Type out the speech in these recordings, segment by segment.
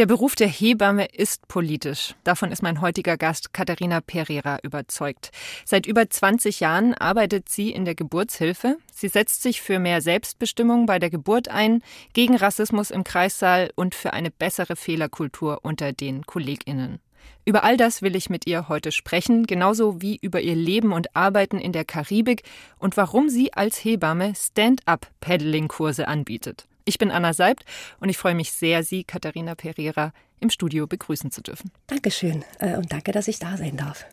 Der Beruf der Hebamme ist politisch. Davon ist mein heutiger Gast Katharina Pereira überzeugt. Seit über 20 Jahren arbeitet sie in der Geburtshilfe. Sie setzt sich für mehr Selbstbestimmung bei der Geburt ein, gegen Rassismus im Kreissaal und für eine bessere Fehlerkultur unter den Kolleginnen. Über all das will ich mit ihr heute sprechen, genauso wie über ihr Leben und Arbeiten in der Karibik und warum sie als Hebamme Stand-up-Paddling-Kurse anbietet. Ich bin Anna Seibt und ich freue mich sehr, Sie, Katharina Pereira, im Studio begrüßen zu dürfen. Dankeschön äh, und danke, dass ich da sein darf.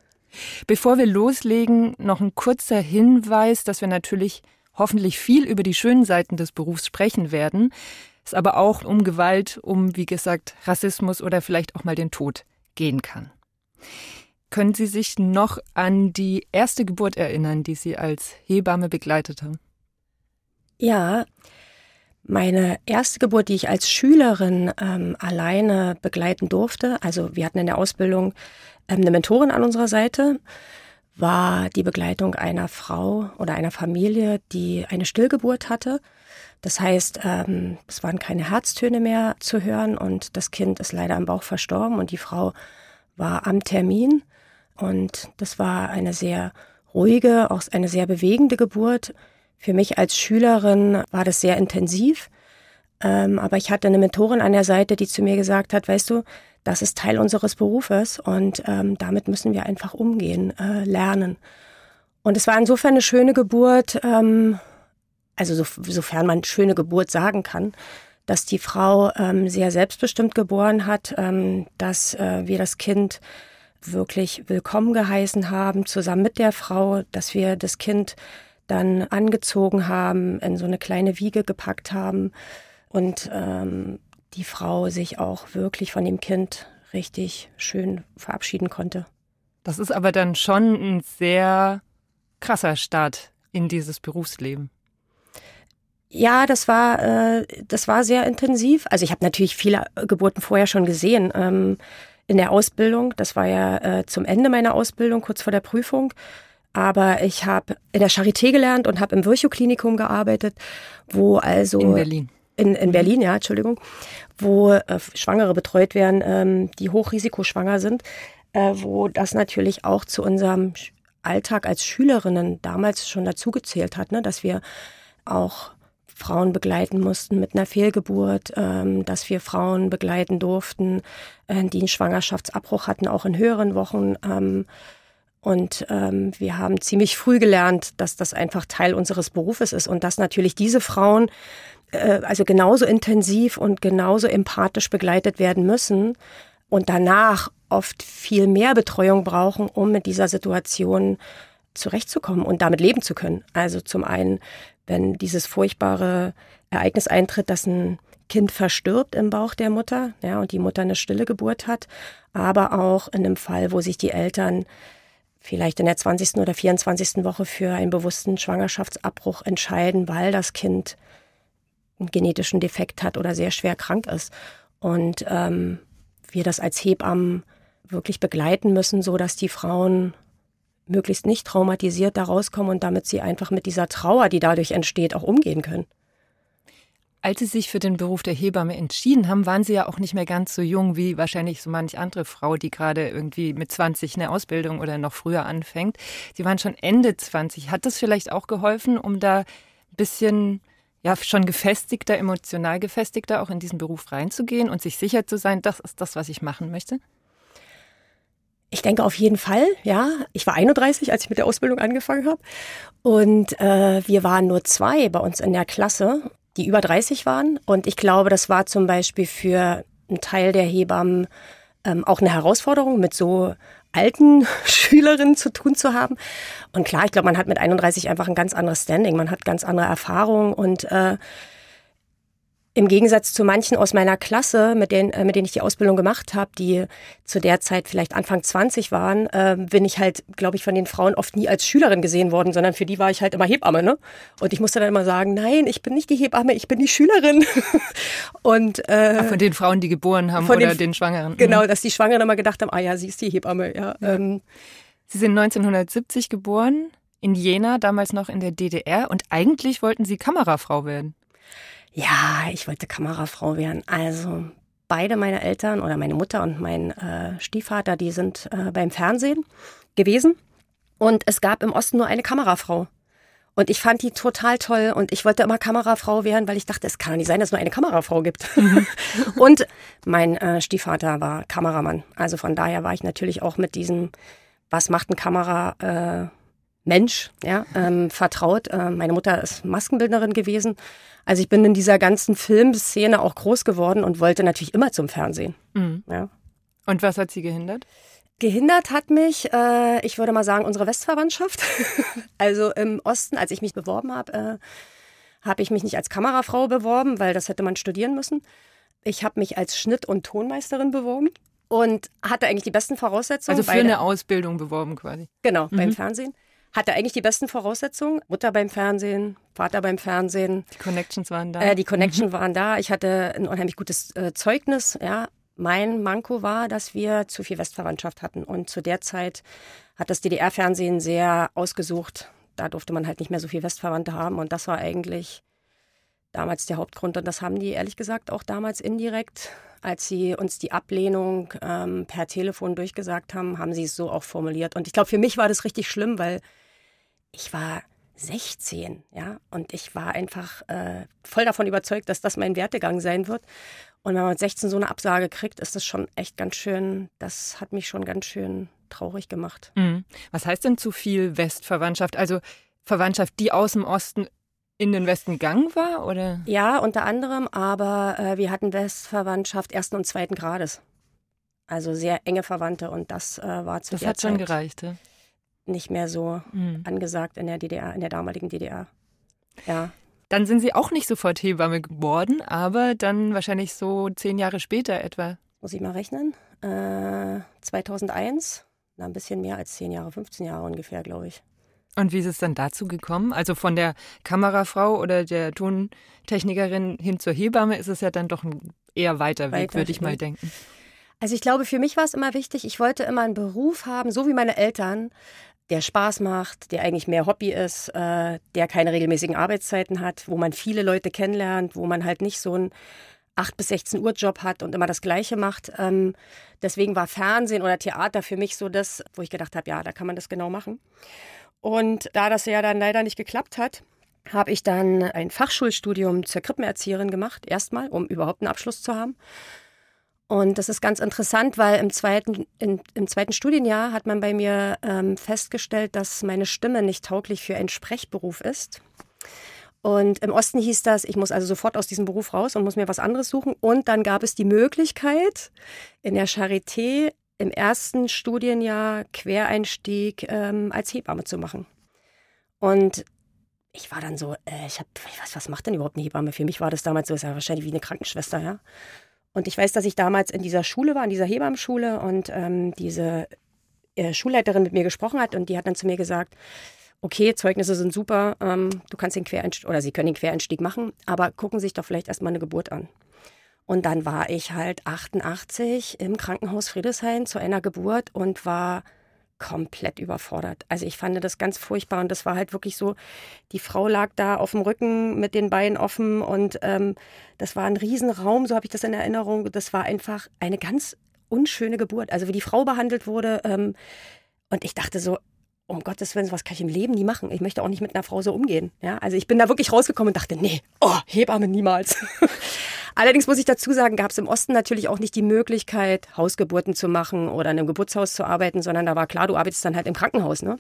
Bevor wir loslegen, noch ein kurzer Hinweis, dass wir natürlich hoffentlich viel über die schönen Seiten des Berufs sprechen werden, es aber auch um Gewalt, um, wie gesagt, Rassismus oder vielleicht auch mal den Tod gehen kann. Können Sie sich noch an die erste Geburt erinnern, die Sie als Hebamme begleitet haben? Ja, meine erste Geburt, die ich als Schülerin ähm, alleine begleiten durfte, also wir hatten in der Ausbildung ähm, eine Mentorin an unserer Seite, war die Begleitung einer Frau oder einer Familie, die eine Stillgeburt hatte. Das heißt, ähm, es waren keine Herztöne mehr zu hören und das Kind ist leider am Bauch verstorben und die Frau war am Termin. Und das war eine sehr ruhige, auch eine sehr bewegende Geburt. Für mich als Schülerin war das sehr intensiv. Ähm, aber ich hatte eine Mentorin an der Seite, die zu mir gesagt hat, weißt du, das ist Teil unseres Berufes und ähm, damit müssen wir einfach umgehen, äh, lernen. Und es war insofern eine schöne Geburt, ähm, also so, sofern man schöne Geburt sagen kann, dass die Frau ähm, sehr selbstbestimmt geboren hat, ähm, dass äh, wir das Kind wirklich willkommen geheißen haben, zusammen mit der Frau, dass wir das Kind dann angezogen haben, in so eine kleine Wiege gepackt haben und ähm, die Frau sich auch wirklich von dem Kind richtig schön verabschieden konnte. Das ist aber dann schon ein sehr krasser Start in dieses Berufsleben. Ja, das war äh, das war sehr intensiv. Also ich habe natürlich viele Geburten vorher schon gesehen ähm, in der Ausbildung. Das war ja äh, zum Ende meiner Ausbildung, kurz vor der Prüfung aber ich habe in der Charité gelernt und habe im Virchow-Klinikum gearbeitet, wo also in Berlin. In, in mhm. Berlin, ja, Entschuldigung, wo äh, Schwangere betreut werden, ähm, die hochrisikoschwanger sind, äh, wo das natürlich auch zu unserem Alltag als Schülerinnen damals schon dazugezählt hat, ne, dass wir auch Frauen begleiten mussten mit einer Fehlgeburt, ähm, dass wir Frauen begleiten durften, äh, die einen Schwangerschaftsabbruch hatten, auch in höheren Wochen. Ähm, und ähm, wir haben ziemlich früh gelernt, dass das einfach Teil unseres Berufes ist und dass natürlich diese Frauen äh, also genauso intensiv und genauso empathisch begleitet werden müssen und danach oft viel mehr Betreuung brauchen, um mit dieser Situation zurechtzukommen und damit leben zu können. Also zum einen, wenn dieses furchtbare Ereignis eintritt, dass ein Kind verstirbt im Bauch der Mutter, ja, und die Mutter eine stille Geburt hat, aber auch in einem Fall, wo sich die Eltern vielleicht in der 20. oder 24. Woche für einen bewussten Schwangerschaftsabbruch entscheiden, weil das Kind einen genetischen Defekt hat oder sehr schwer krank ist. Und ähm, wir das als Hebammen wirklich begleiten müssen, so dass die Frauen möglichst nicht traumatisiert da rauskommen und damit sie einfach mit dieser Trauer, die dadurch entsteht, auch umgehen können. Als Sie sich für den Beruf der Hebamme entschieden haben, waren Sie ja auch nicht mehr ganz so jung wie wahrscheinlich so manch andere Frau, die gerade irgendwie mit 20 eine Ausbildung oder noch früher anfängt. Sie waren schon Ende 20. Hat das vielleicht auch geholfen, um da ein bisschen ja schon gefestigter, emotional gefestigter auch in diesen Beruf reinzugehen und sich sicher zu sein, das ist das, was ich machen möchte? Ich denke auf jeden Fall, ja. Ich war 31, als ich mit der Ausbildung angefangen habe. Und äh, wir waren nur zwei bei uns in der Klasse die über 30 waren. Und ich glaube, das war zum Beispiel für einen Teil der Hebammen ähm, auch eine Herausforderung, mit so alten Schülerinnen zu tun zu haben. Und klar, ich glaube, man hat mit 31 einfach ein ganz anderes Standing, man hat ganz andere Erfahrungen und äh, im Gegensatz zu manchen aus meiner Klasse, mit denen, äh, mit denen ich die Ausbildung gemacht habe, die zu der Zeit vielleicht Anfang 20 waren, äh, bin ich halt, glaube ich, von den Frauen oft nie als Schülerin gesehen worden, sondern für die war ich halt immer Hebamme. Ne? Und ich musste dann immer sagen, nein, ich bin nicht die Hebamme, ich bin die Schülerin. und äh, von den Frauen, die geboren haben oder den, den, Schwangeren. Genau, mhm. dass die Schwangeren immer gedacht haben, ah ja, sie ist die Hebamme. Ja, ja. Ähm, Sie sind 1970 geboren in Jena, damals noch in der DDR, und eigentlich wollten Sie Kamerafrau werden. Ja, ich wollte Kamerafrau werden. Also beide meine Eltern oder meine Mutter und mein äh, Stiefvater, die sind äh, beim Fernsehen gewesen. Und es gab im Osten nur eine Kamerafrau. Und ich fand die total toll und ich wollte immer Kamerafrau werden, weil ich dachte, es kann doch nicht sein, dass es nur eine Kamerafrau gibt. Und mein äh, Stiefvater war Kameramann. Also von daher war ich natürlich auch mit diesem, was macht ein Kamera, äh, ja, ähm, vertraut. Äh, meine Mutter ist Maskenbildnerin gewesen. Also ich bin in dieser ganzen Filmszene auch groß geworden und wollte natürlich immer zum Fernsehen. Mhm. Ja. Und was hat sie gehindert? Gehindert hat mich, äh, ich würde mal sagen, unsere Westverwandtschaft. also im Osten, als ich mich beworben habe, äh, habe ich mich nicht als Kamerafrau beworben, weil das hätte man studieren müssen. Ich habe mich als Schnitt- und Tonmeisterin beworben und hatte eigentlich die besten Voraussetzungen. Also für eine Ausbildung beworben quasi. Genau, mhm. beim Fernsehen hatte eigentlich die besten Voraussetzungen. Mutter beim Fernsehen, Vater beim Fernsehen. Die Connections waren da. Äh, die Connections waren da. Ich hatte ein unheimlich gutes äh, Zeugnis. Ja, mein Manko war, dass wir zu viel Westverwandtschaft hatten. Und zu der Zeit hat das DDR-Fernsehen sehr ausgesucht. Da durfte man halt nicht mehr so viel Westverwandte haben. Und das war eigentlich damals der Hauptgrund. Und das haben die ehrlich gesagt auch damals indirekt, als sie uns die Ablehnung ähm, per Telefon durchgesagt haben, haben sie es so auch formuliert. Und ich glaube, für mich war das richtig schlimm, weil ich war 16, ja, und ich war einfach äh, voll davon überzeugt, dass das mein Wertegang sein wird. Und wenn man mit 16 so eine Absage kriegt, ist das schon echt ganz schön, das hat mich schon ganz schön traurig gemacht. Mhm. Was heißt denn zu viel Westverwandtschaft? Also Verwandtschaft, die aus dem Osten in den Westen gegangen war, oder? Ja, unter anderem, aber äh, wir hatten Westverwandtschaft ersten und zweiten Grades. Also sehr enge Verwandte und das äh, war zu das hat Zeit. schon gereicht, ja? Nicht mehr so mhm. angesagt in der DDR, in der damaligen DDR. Ja. Dann sind Sie auch nicht sofort Hebamme geworden, aber dann wahrscheinlich so zehn Jahre später etwa. Muss ich mal rechnen. Äh, 2001, na, ein bisschen mehr als zehn Jahre, 15 Jahre ungefähr, glaube ich. Und wie ist es dann dazu gekommen? Also von der Kamerafrau oder der Tontechnikerin hin zur Hebamme ist es ja dann doch ein eher weiter Weg, würde ich mal denken. Also ich glaube, für mich war es immer wichtig, ich wollte immer einen Beruf haben, so wie meine Eltern, der Spaß macht, der eigentlich mehr Hobby ist, äh, der keine regelmäßigen Arbeitszeiten hat, wo man viele Leute kennenlernt, wo man halt nicht so einen 8 bis 16 Uhr Job hat und immer das Gleiche macht. Ähm, deswegen war Fernsehen oder Theater für mich so das, wo ich gedacht habe, ja, da kann man das genau machen. Und da das ja dann leider nicht geklappt hat, habe ich dann ein Fachschulstudium zur Krippenerzieherin gemacht, erstmal, um überhaupt einen Abschluss zu haben. Und das ist ganz interessant, weil im zweiten, in, im zweiten Studienjahr hat man bei mir ähm, festgestellt, dass meine Stimme nicht tauglich für einen Sprechberuf ist. Und im Osten hieß das, ich muss also sofort aus diesem Beruf raus und muss mir was anderes suchen. Und dann gab es die Möglichkeit, in der Charité im ersten Studienjahr Quereinstieg ähm, als Hebamme zu machen. Und ich war dann so, äh, ich habe, weiß, was macht denn überhaupt eine Hebamme? Für mich war das damals so, ist ja wahrscheinlich wie eine Krankenschwester, ja. Und ich weiß, dass ich damals in dieser Schule war, in dieser Hebammenschule und ähm, diese äh, Schulleiterin mit mir gesprochen hat und die hat dann zu mir gesagt, okay, Zeugnisse sind super, ähm, du kannst den Quereinstieg oder sie können den Quereinstieg machen, aber gucken sich doch vielleicht erstmal eine Geburt an. Und dann war ich halt 88 im Krankenhaus Friedrichshain zu einer Geburt und war komplett überfordert. Also ich fand das ganz furchtbar und das war halt wirklich so, die Frau lag da auf dem Rücken mit den Beinen offen und ähm, das war ein Riesenraum, so habe ich das in Erinnerung. Das war einfach eine ganz unschöne Geburt. Also wie die Frau behandelt wurde ähm, und ich dachte so, um Gottes Willen, was kann ich im Leben nie machen? Ich möchte auch nicht mit einer Frau so umgehen. Ja, also ich bin da wirklich rausgekommen und dachte, nee, oh, Hebamme niemals. Allerdings muss ich dazu sagen, gab es im Osten natürlich auch nicht die Möglichkeit, Hausgeburten zu machen oder in einem Geburtshaus zu arbeiten, sondern da war klar, du arbeitest dann halt im Krankenhaus, ne?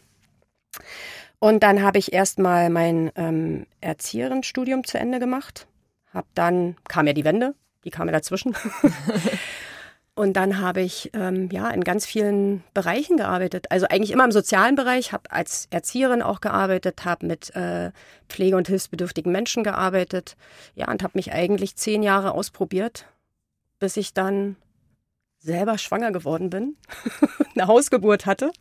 Und dann habe ich erstmal mein ähm, Erzieherenstudium zu Ende gemacht. Hab dann kam ja die Wende, die kam ja dazwischen. Und dann habe ich ähm, ja in ganz vielen Bereichen gearbeitet. Also eigentlich immer im sozialen Bereich, habe als Erzieherin auch gearbeitet, habe mit äh, Pflege- und hilfsbedürftigen Menschen gearbeitet. Ja, und habe mich eigentlich zehn Jahre ausprobiert, bis ich dann selber schwanger geworden bin, eine Hausgeburt hatte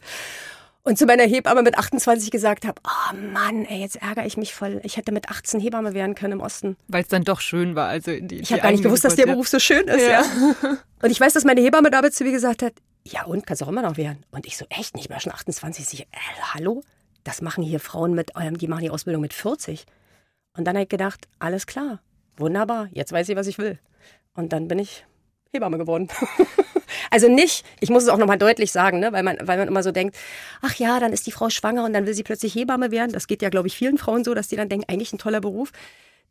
und zu meiner Hebamme mit 28 gesagt habe, oh Mann, ey, jetzt ärgere ich mich voll. Ich hätte mit 18 Hebamme werden können im Osten. Weil es dann doch schön war. Also die, ich habe gar nicht gewusst, dass der Beruf so schön ist. Ja. ja. Und ich weiß, dass meine Hebamme damals zu mir gesagt hat, ja und, kannst auch immer noch werden. Und ich so, echt nicht, ich war schon 28. Ich, äh, hallo? Das machen hier Frauen mit, die machen die Ausbildung mit 40. Und dann habe ich gedacht, alles klar, wunderbar, jetzt weiß ich, was ich will. Und dann bin ich Hebamme geworden. also nicht, ich muss es auch nochmal deutlich sagen, ne, weil, man, weil man immer so denkt, ach ja, dann ist die Frau schwanger und dann will sie plötzlich Hebamme werden. Das geht ja, glaube ich, vielen Frauen so, dass die dann denken, eigentlich ein toller Beruf.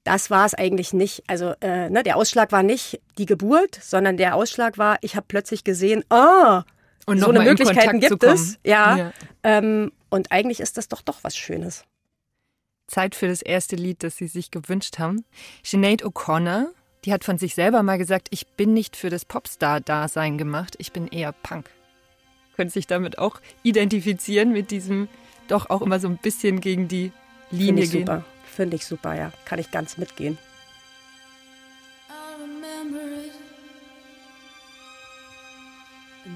Das war es eigentlich nicht. Also äh, ne, der Ausschlag war nicht die Geburt, sondern der Ausschlag war, ich habe plötzlich gesehen, ah, oh, so eine Möglichkeit gibt es. Ja. ja. Ähm, und eigentlich ist das doch doch was Schönes. Zeit für das erste Lied, das Sie sich gewünscht haben. Sinead O'Connor die hat von sich selber mal gesagt, ich bin nicht für das Popstar-Dasein gemacht, ich bin eher Punk. Können sich damit auch identifizieren, mit diesem doch auch immer so ein bisschen gegen die Linie Find ich gehen? Super. Finde ich super, ja. Kann ich ganz mitgehen.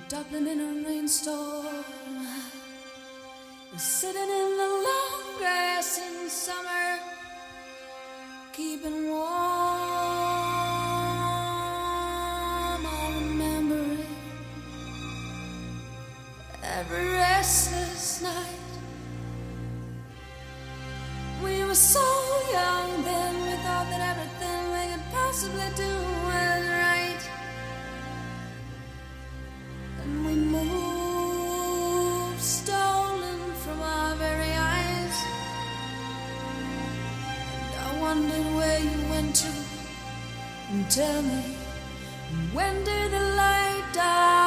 Dublin in a rainstorm, sitting in the long grass in summer, keeping warm. Every restless night. We were so young then, we thought that everything we could possibly do was right. And we moved stolen from our very eyes. And I wondered where you went to. And tell me, when did the light die?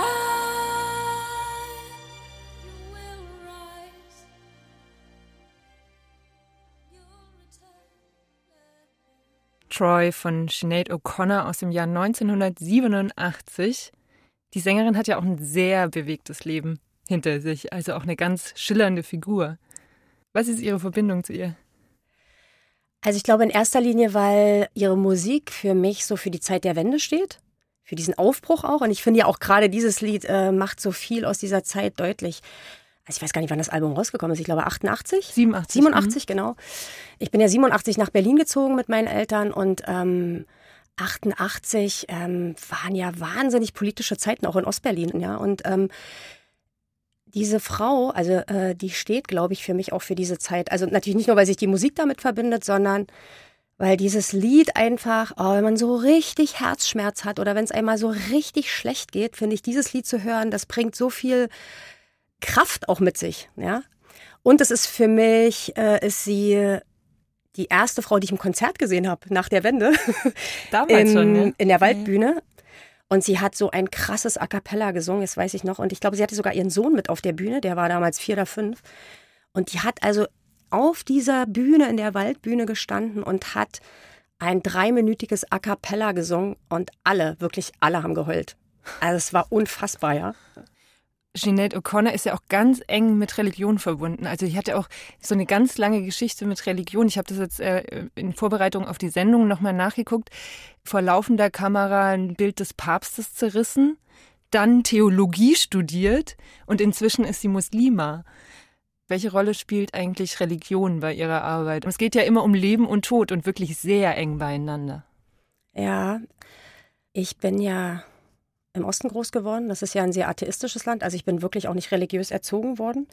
Troy von Sinead O'Connor aus dem Jahr 1987. Die Sängerin hat ja auch ein sehr bewegtes Leben hinter sich, also auch eine ganz schillernde Figur. Was ist Ihre Verbindung zu ihr? Also ich glaube in erster Linie, weil ihre Musik für mich so für die Zeit der Wende steht, für diesen Aufbruch auch. Und ich finde ja auch gerade dieses Lied äh, macht so viel aus dieser Zeit deutlich also ich weiß gar nicht, wann das Album rausgekommen ist. Ich glaube 88? 87. 87, mhm. genau. Ich bin ja 87 nach Berlin gezogen mit meinen Eltern und ähm, 88 ähm, waren ja wahnsinnig politische Zeiten auch in Ostberlin, ja. Und ähm, diese Frau, also äh, die steht, glaube ich, für mich auch für diese Zeit. Also natürlich nicht nur, weil sich die Musik damit verbindet, sondern weil dieses Lied einfach, oh, wenn man so richtig Herzschmerz hat oder wenn es einmal so richtig schlecht geht, finde ich, dieses Lied zu hören, das bringt so viel Kraft auch mit sich, ja. Und es ist für mich, äh, ist sie die erste Frau, die ich im Konzert gesehen habe nach der Wende. Damals in, schon, ne? In der Waldbühne. Und sie hat so ein krasses A cappella gesungen, das weiß ich noch. Und ich glaube, sie hatte sogar ihren Sohn mit auf der Bühne, der war damals vier oder fünf. Und die hat also auf dieser Bühne, in der Waldbühne gestanden und hat ein dreiminütiges A cappella gesungen und alle, wirklich alle haben geheult. Also es war unfassbar, ja. Jeanette O'Connor ist ja auch ganz eng mit Religion verbunden. Also die hatte auch so eine ganz lange Geschichte mit Religion. Ich habe das jetzt äh, in Vorbereitung auf die Sendung nochmal nachgeguckt. Vor laufender Kamera ein Bild des Papstes zerrissen, dann Theologie studiert und inzwischen ist sie Muslima. Welche Rolle spielt eigentlich Religion bei ihrer Arbeit? Es geht ja immer um Leben und Tod und wirklich sehr eng beieinander. Ja, ich bin ja im Osten groß geworden. Das ist ja ein sehr atheistisches Land. Also ich bin wirklich auch nicht religiös erzogen worden.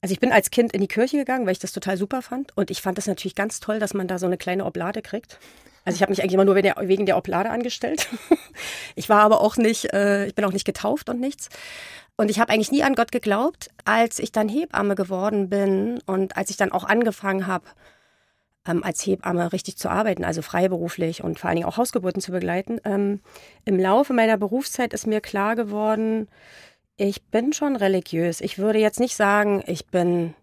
Also ich bin als Kind in die Kirche gegangen, weil ich das total super fand. Und ich fand das natürlich ganz toll, dass man da so eine kleine Oblade kriegt. Also ich habe mich eigentlich immer nur wegen der Oblade angestellt. ich war aber auch nicht, äh, ich bin auch nicht getauft und nichts. Und ich habe eigentlich nie an Gott geglaubt. Als ich dann Hebamme geworden bin und als ich dann auch angefangen habe, ähm, als Hebamme richtig zu arbeiten, also freiberuflich und vor allen Dingen auch Hausgeburten zu begleiten. Ähm, Im Laufe meiner Berufszeit ist mir klar geworden, ich bin schon religiös. Ich würde jetzt nicht sagen, ich bin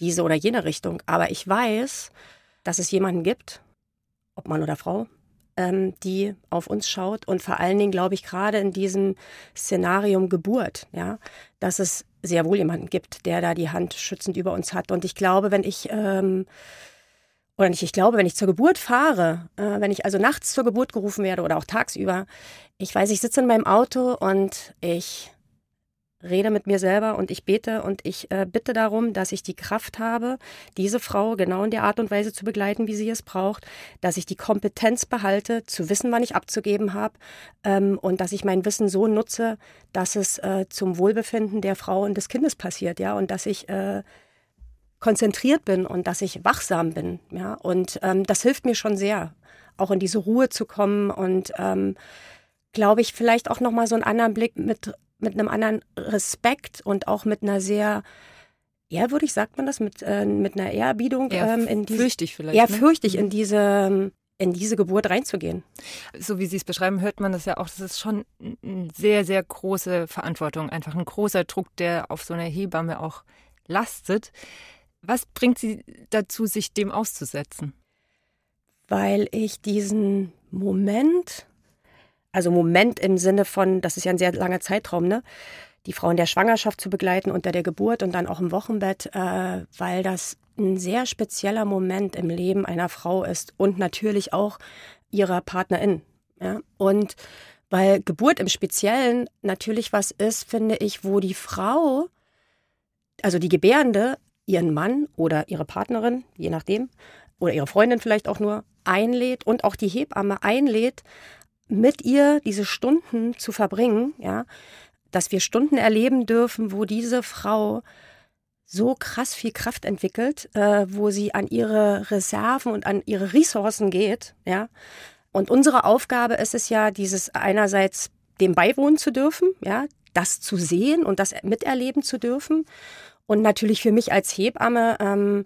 diese oder jene Richtung, aber ich weiß, dass es jemanden gibt, ob Mann oder Frau, ähm, die auf uns schaut und vor allen Dingen glaube ich gerade in diesem Szenarium Geburt, ja, dass es sehr wohl jemanden gibt, der da die Hand schützend über uns hat. Und ich glaube, wenn ich ähm, oder nicht, ich glaube, wenn ich zur Geburt fahre, äh, wenn ich also nachts zur Geburt gerufen werde oder auch tagsüber, ich weiß, ich sitze in meinem Auto und ich rede mit mir selber und ich bete und ich äh, bitte darum, dass ich die Kraft habe, diese Frau genau in der Art und Weise zu begleiten, wie sie es braucht, dass ich die Kompetenz behalte, zu wissen, wann ich abzugeben habe ähm, und dass ich mein Wissen so nutze, dass es äh, zum Wohlbefinden der Frau und des Kindes passiert, ja, und dass ich äh, konzentriert bin und dass ich wachsam bin, ja, und ähm, das hilft mir schon sehr, auch in diese Ruhe zu kommen und ähm, glaube ich, vielleicht auch nochmal so einen anderen Blick mit mit einem anderen Respekt und auch mit einer sehr ehrwürdig, sagt man das, mit, äh, mit einer Ehrerbietung ähm, in diese, fürchtig vielleicht. Eher ne? fürchtig in diese in diese Geburt reinzugehen. So wie Sie es beschreiben, hört man das ja auch. Das ist schon eine sehr, sehr große Verantwortung, einfach ein großer Druck, der auf so einer Hebamme auch lastet. Was bringt Sie dazu, sich dem auszusetzen? Weil ich diesen Moment also Moment im Sinne von, das ist ja ein sehr langer Zeitraum, ne? Die Frau in der Schwangerschaft zu begleiten, unter der Geburt und dann auch im Wochenbett, äh, weil das ein sehr spezieller Moment im Leben einer Frau ist und natürlich auch ihrer Partnerin. Ja? Und weil Geburt im Speziellen natürlich was ist, finde ich, wo die Frau, also die Gebärende, ihren Mann oder ihre Partnerin, je nachdem, oder ihre Freundin vielleicht auch nur, einlädt und auch die Hebamme einlädt, mit ihr diese Stunden zu verbringen, ja, dass wir Stunden erleben dürfen, wo diese Frau so krass viel Kraft entwickelt, äh, wo sie an ihre Reserven und an ihre Ressourcen geht, ja. Und unsere Aufgabe ist es ja, dieses einerseits dem beiwohnen zu dürfen, ja, das zu sehen und das miterleben zu dürfen. Und natürlich für mich als Hebamme ähm,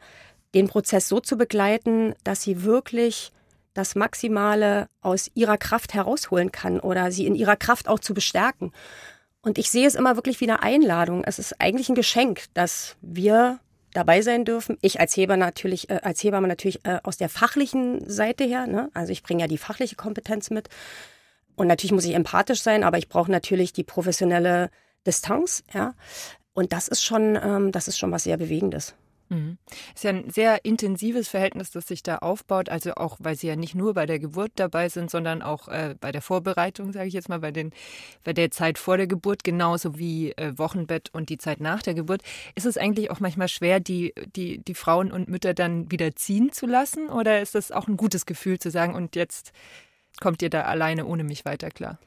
den Prozess so zu begleiten, dass sie wirklich das Maximale aus ihrer Kraft herausholen kann oder sie in ihrer Kraft auch zu bestärken. Und ich sehe es immer wirklich wie eine Einladung. Es ist eigentlich ein Geschenk, dass wir dabei sein dürfen. Ich als Heber natürlich, äh, als Hebamme natürlich äh, aus der fachlichen Seite her. Ne? Also ich bringe ja die fachliche Kompetenz mit. Und natürlich muss ich empathisch sein, aber ich brauche natürlich die professionelle Distanz. Ja? Und das ist schon, ähm, das ist schon was sehr Bewegendes. Mhm. Ist ja ein sehr intensives Verhältnis, das sich da aufbaut. Also auch, weil Sie ja nicht nur bei der Geburt dabei sind, sondern auch äh, bei der Vorbereitung, sage ich jetzt mal, bei, den, bei der Zeit vor der Geburt, genauso wie äh, Wochenbett und die Zeit nach der Geburt. Ist es eigentlich auch manchmal schwer, die, die, die Frauen und Mütter dann wieder ziehen zu lassen? Oder ist das auch ein gutes Gefühl zu sagen, und jetzt kommt ihr da alleine ohne mich weiter klar?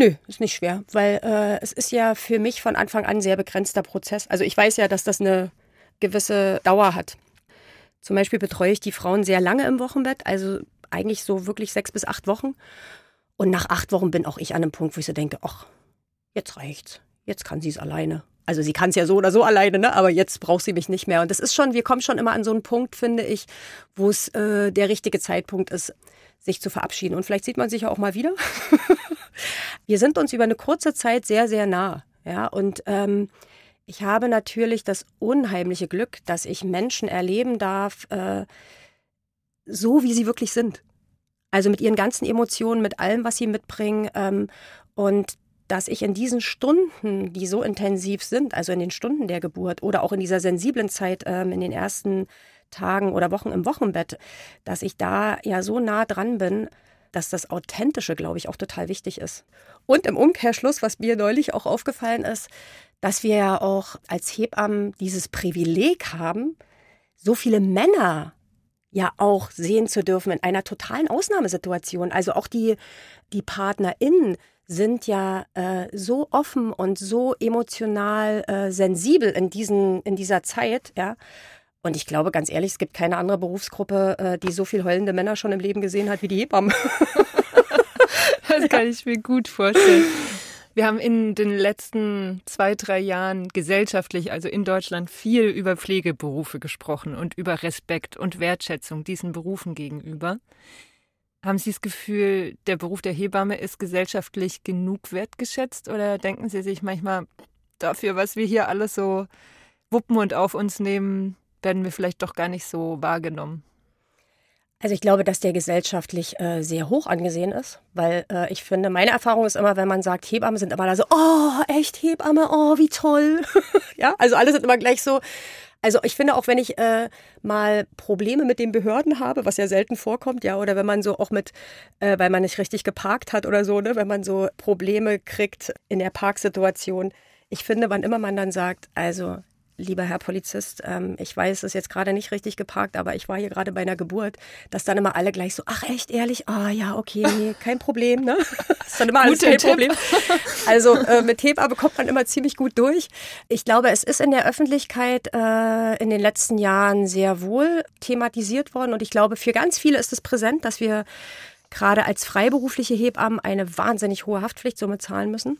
Nö, ist nicht schwer, weil äh, es ist ja für mich von Anfang an ein sehr begrenzter Prozess. Also ich weiß ja, dass das eine gewisse Dauer hat. Zum Beispiel betreue ich die Frauen sehr lange im Wochenbett, also eigentlich so wirklich sechs bis acht Wochen. Und nach acht Wochen bin auch ich an einem Punkt, wo ich so denke, ach, jetzt reicht's. Jetzt kann sie es alleine. Also sie kann es ja so oder so alleine, ne? aber jetzt braucht sie mich nicht mehr. Und das ist schon, wir kommen schon immer an so einen Punkt, finde ich, wo es äh, der richtige Zeitpunkt ist, sich zu verabschieden. Und vielleicht sieht man sich ja auch mal wieder. wir sind uns über eine kurze Zeit sehr, sehr nah. Ja, und ähm, ich habe natürlich das unheimliche Glück, dass ich Menschen erleben darf, äh, so wie sie wirklich sind. Also mit ihren ganzen Emotionen, mit allem, was sie mitbringen. Ähm, und dass ich in diesen Stunden, die so intensiv sind, also in den Stunden der Geburt oder auch in dieser sensiblen Zeit, ähm, in den ersten Tagen oder Wochen im Wochenbett, dass ich da ja so nah dran bin, dass das Authentische, glaube ich, auch total wichtig ist. Und im Umkehrschluss, was mir neulich auch aufgefallen ist, dass wir ja auch als Hebammen dieses Privileg haben, so viele Männer ja auch sehen zu dürfen in einer totalen Ausnahmesituation. Also auch die, die PartnerInnen sind ja äh, so offen und so emotional äh, sensibel in, diesen, in dieser Zeit, ja. Und ich glaube, ganz ehrlich, es gibt keine andere Berufsgruppe, äh, die so viel heulende Männer schon im Leben gesehen hat wie die Hebammen. das kann ich mir gut vorstellen. Wir haben in den letzten zwei, drei Jahren gesellschaftlich, also in Deutschland, viel über Pflegeberufe gesprochen und über Respekt und Wertschätzung diesen Berufen gegenüber. Haben Sie das Gefühl, der Beruf der Hebamme ist gesellschaftlich genug wertgeschätzt oder denken Sie sich manchmal dafür, was wir hier alles so wuppen und auf uns nehmen, werden wir vielleicht doch gar nicht so wahrgenommen? Also ich glaube, dass der gesellschaftlich äh, sehr hoch angesehen ist, weil äh, ich finde, meine Erfahrung ist immer, wenn man sagt, Hebammen sind immer da so, oh, echt Hebamme, oh, wie toll. ja, also alle sind immer gleich so. Also ich finde auch, wenn ich äh, mal Probleme mit den Behörden habe, was ja selten vorkommt, ja, oder wenn man so auch mit, äh, weil man nicht richtig geparkt hat oder so, ne, wenn man so Probleme kriegt in der Parksituation. Ich finde, wann immer man dann sagt, also lieber Herr Polizist, ähm, ich weiß, es ist jetzt gerade nicht richtig geparkt, aber ich war hier gerade bei einer Geburt, dass dann immer alle gleich so, ach echt, ehrlich, ah ja, okay, nee, kein Problem, ne? Das ist dann immer alles kein Tipp. Problem. Also äh, mit Hebamme kommt man immer ziemlich gut durch. Ich glaube, es ist in der Öffentlichkeit äh, in den letzten Jahren sehr wohl thematisiert worden und ich glaube, für ganz viele ist es präsent, dass wir gerade als freiberufliche Hebammen eine wahnsinnig hohe Haftpflichtsumme zahlen müssen.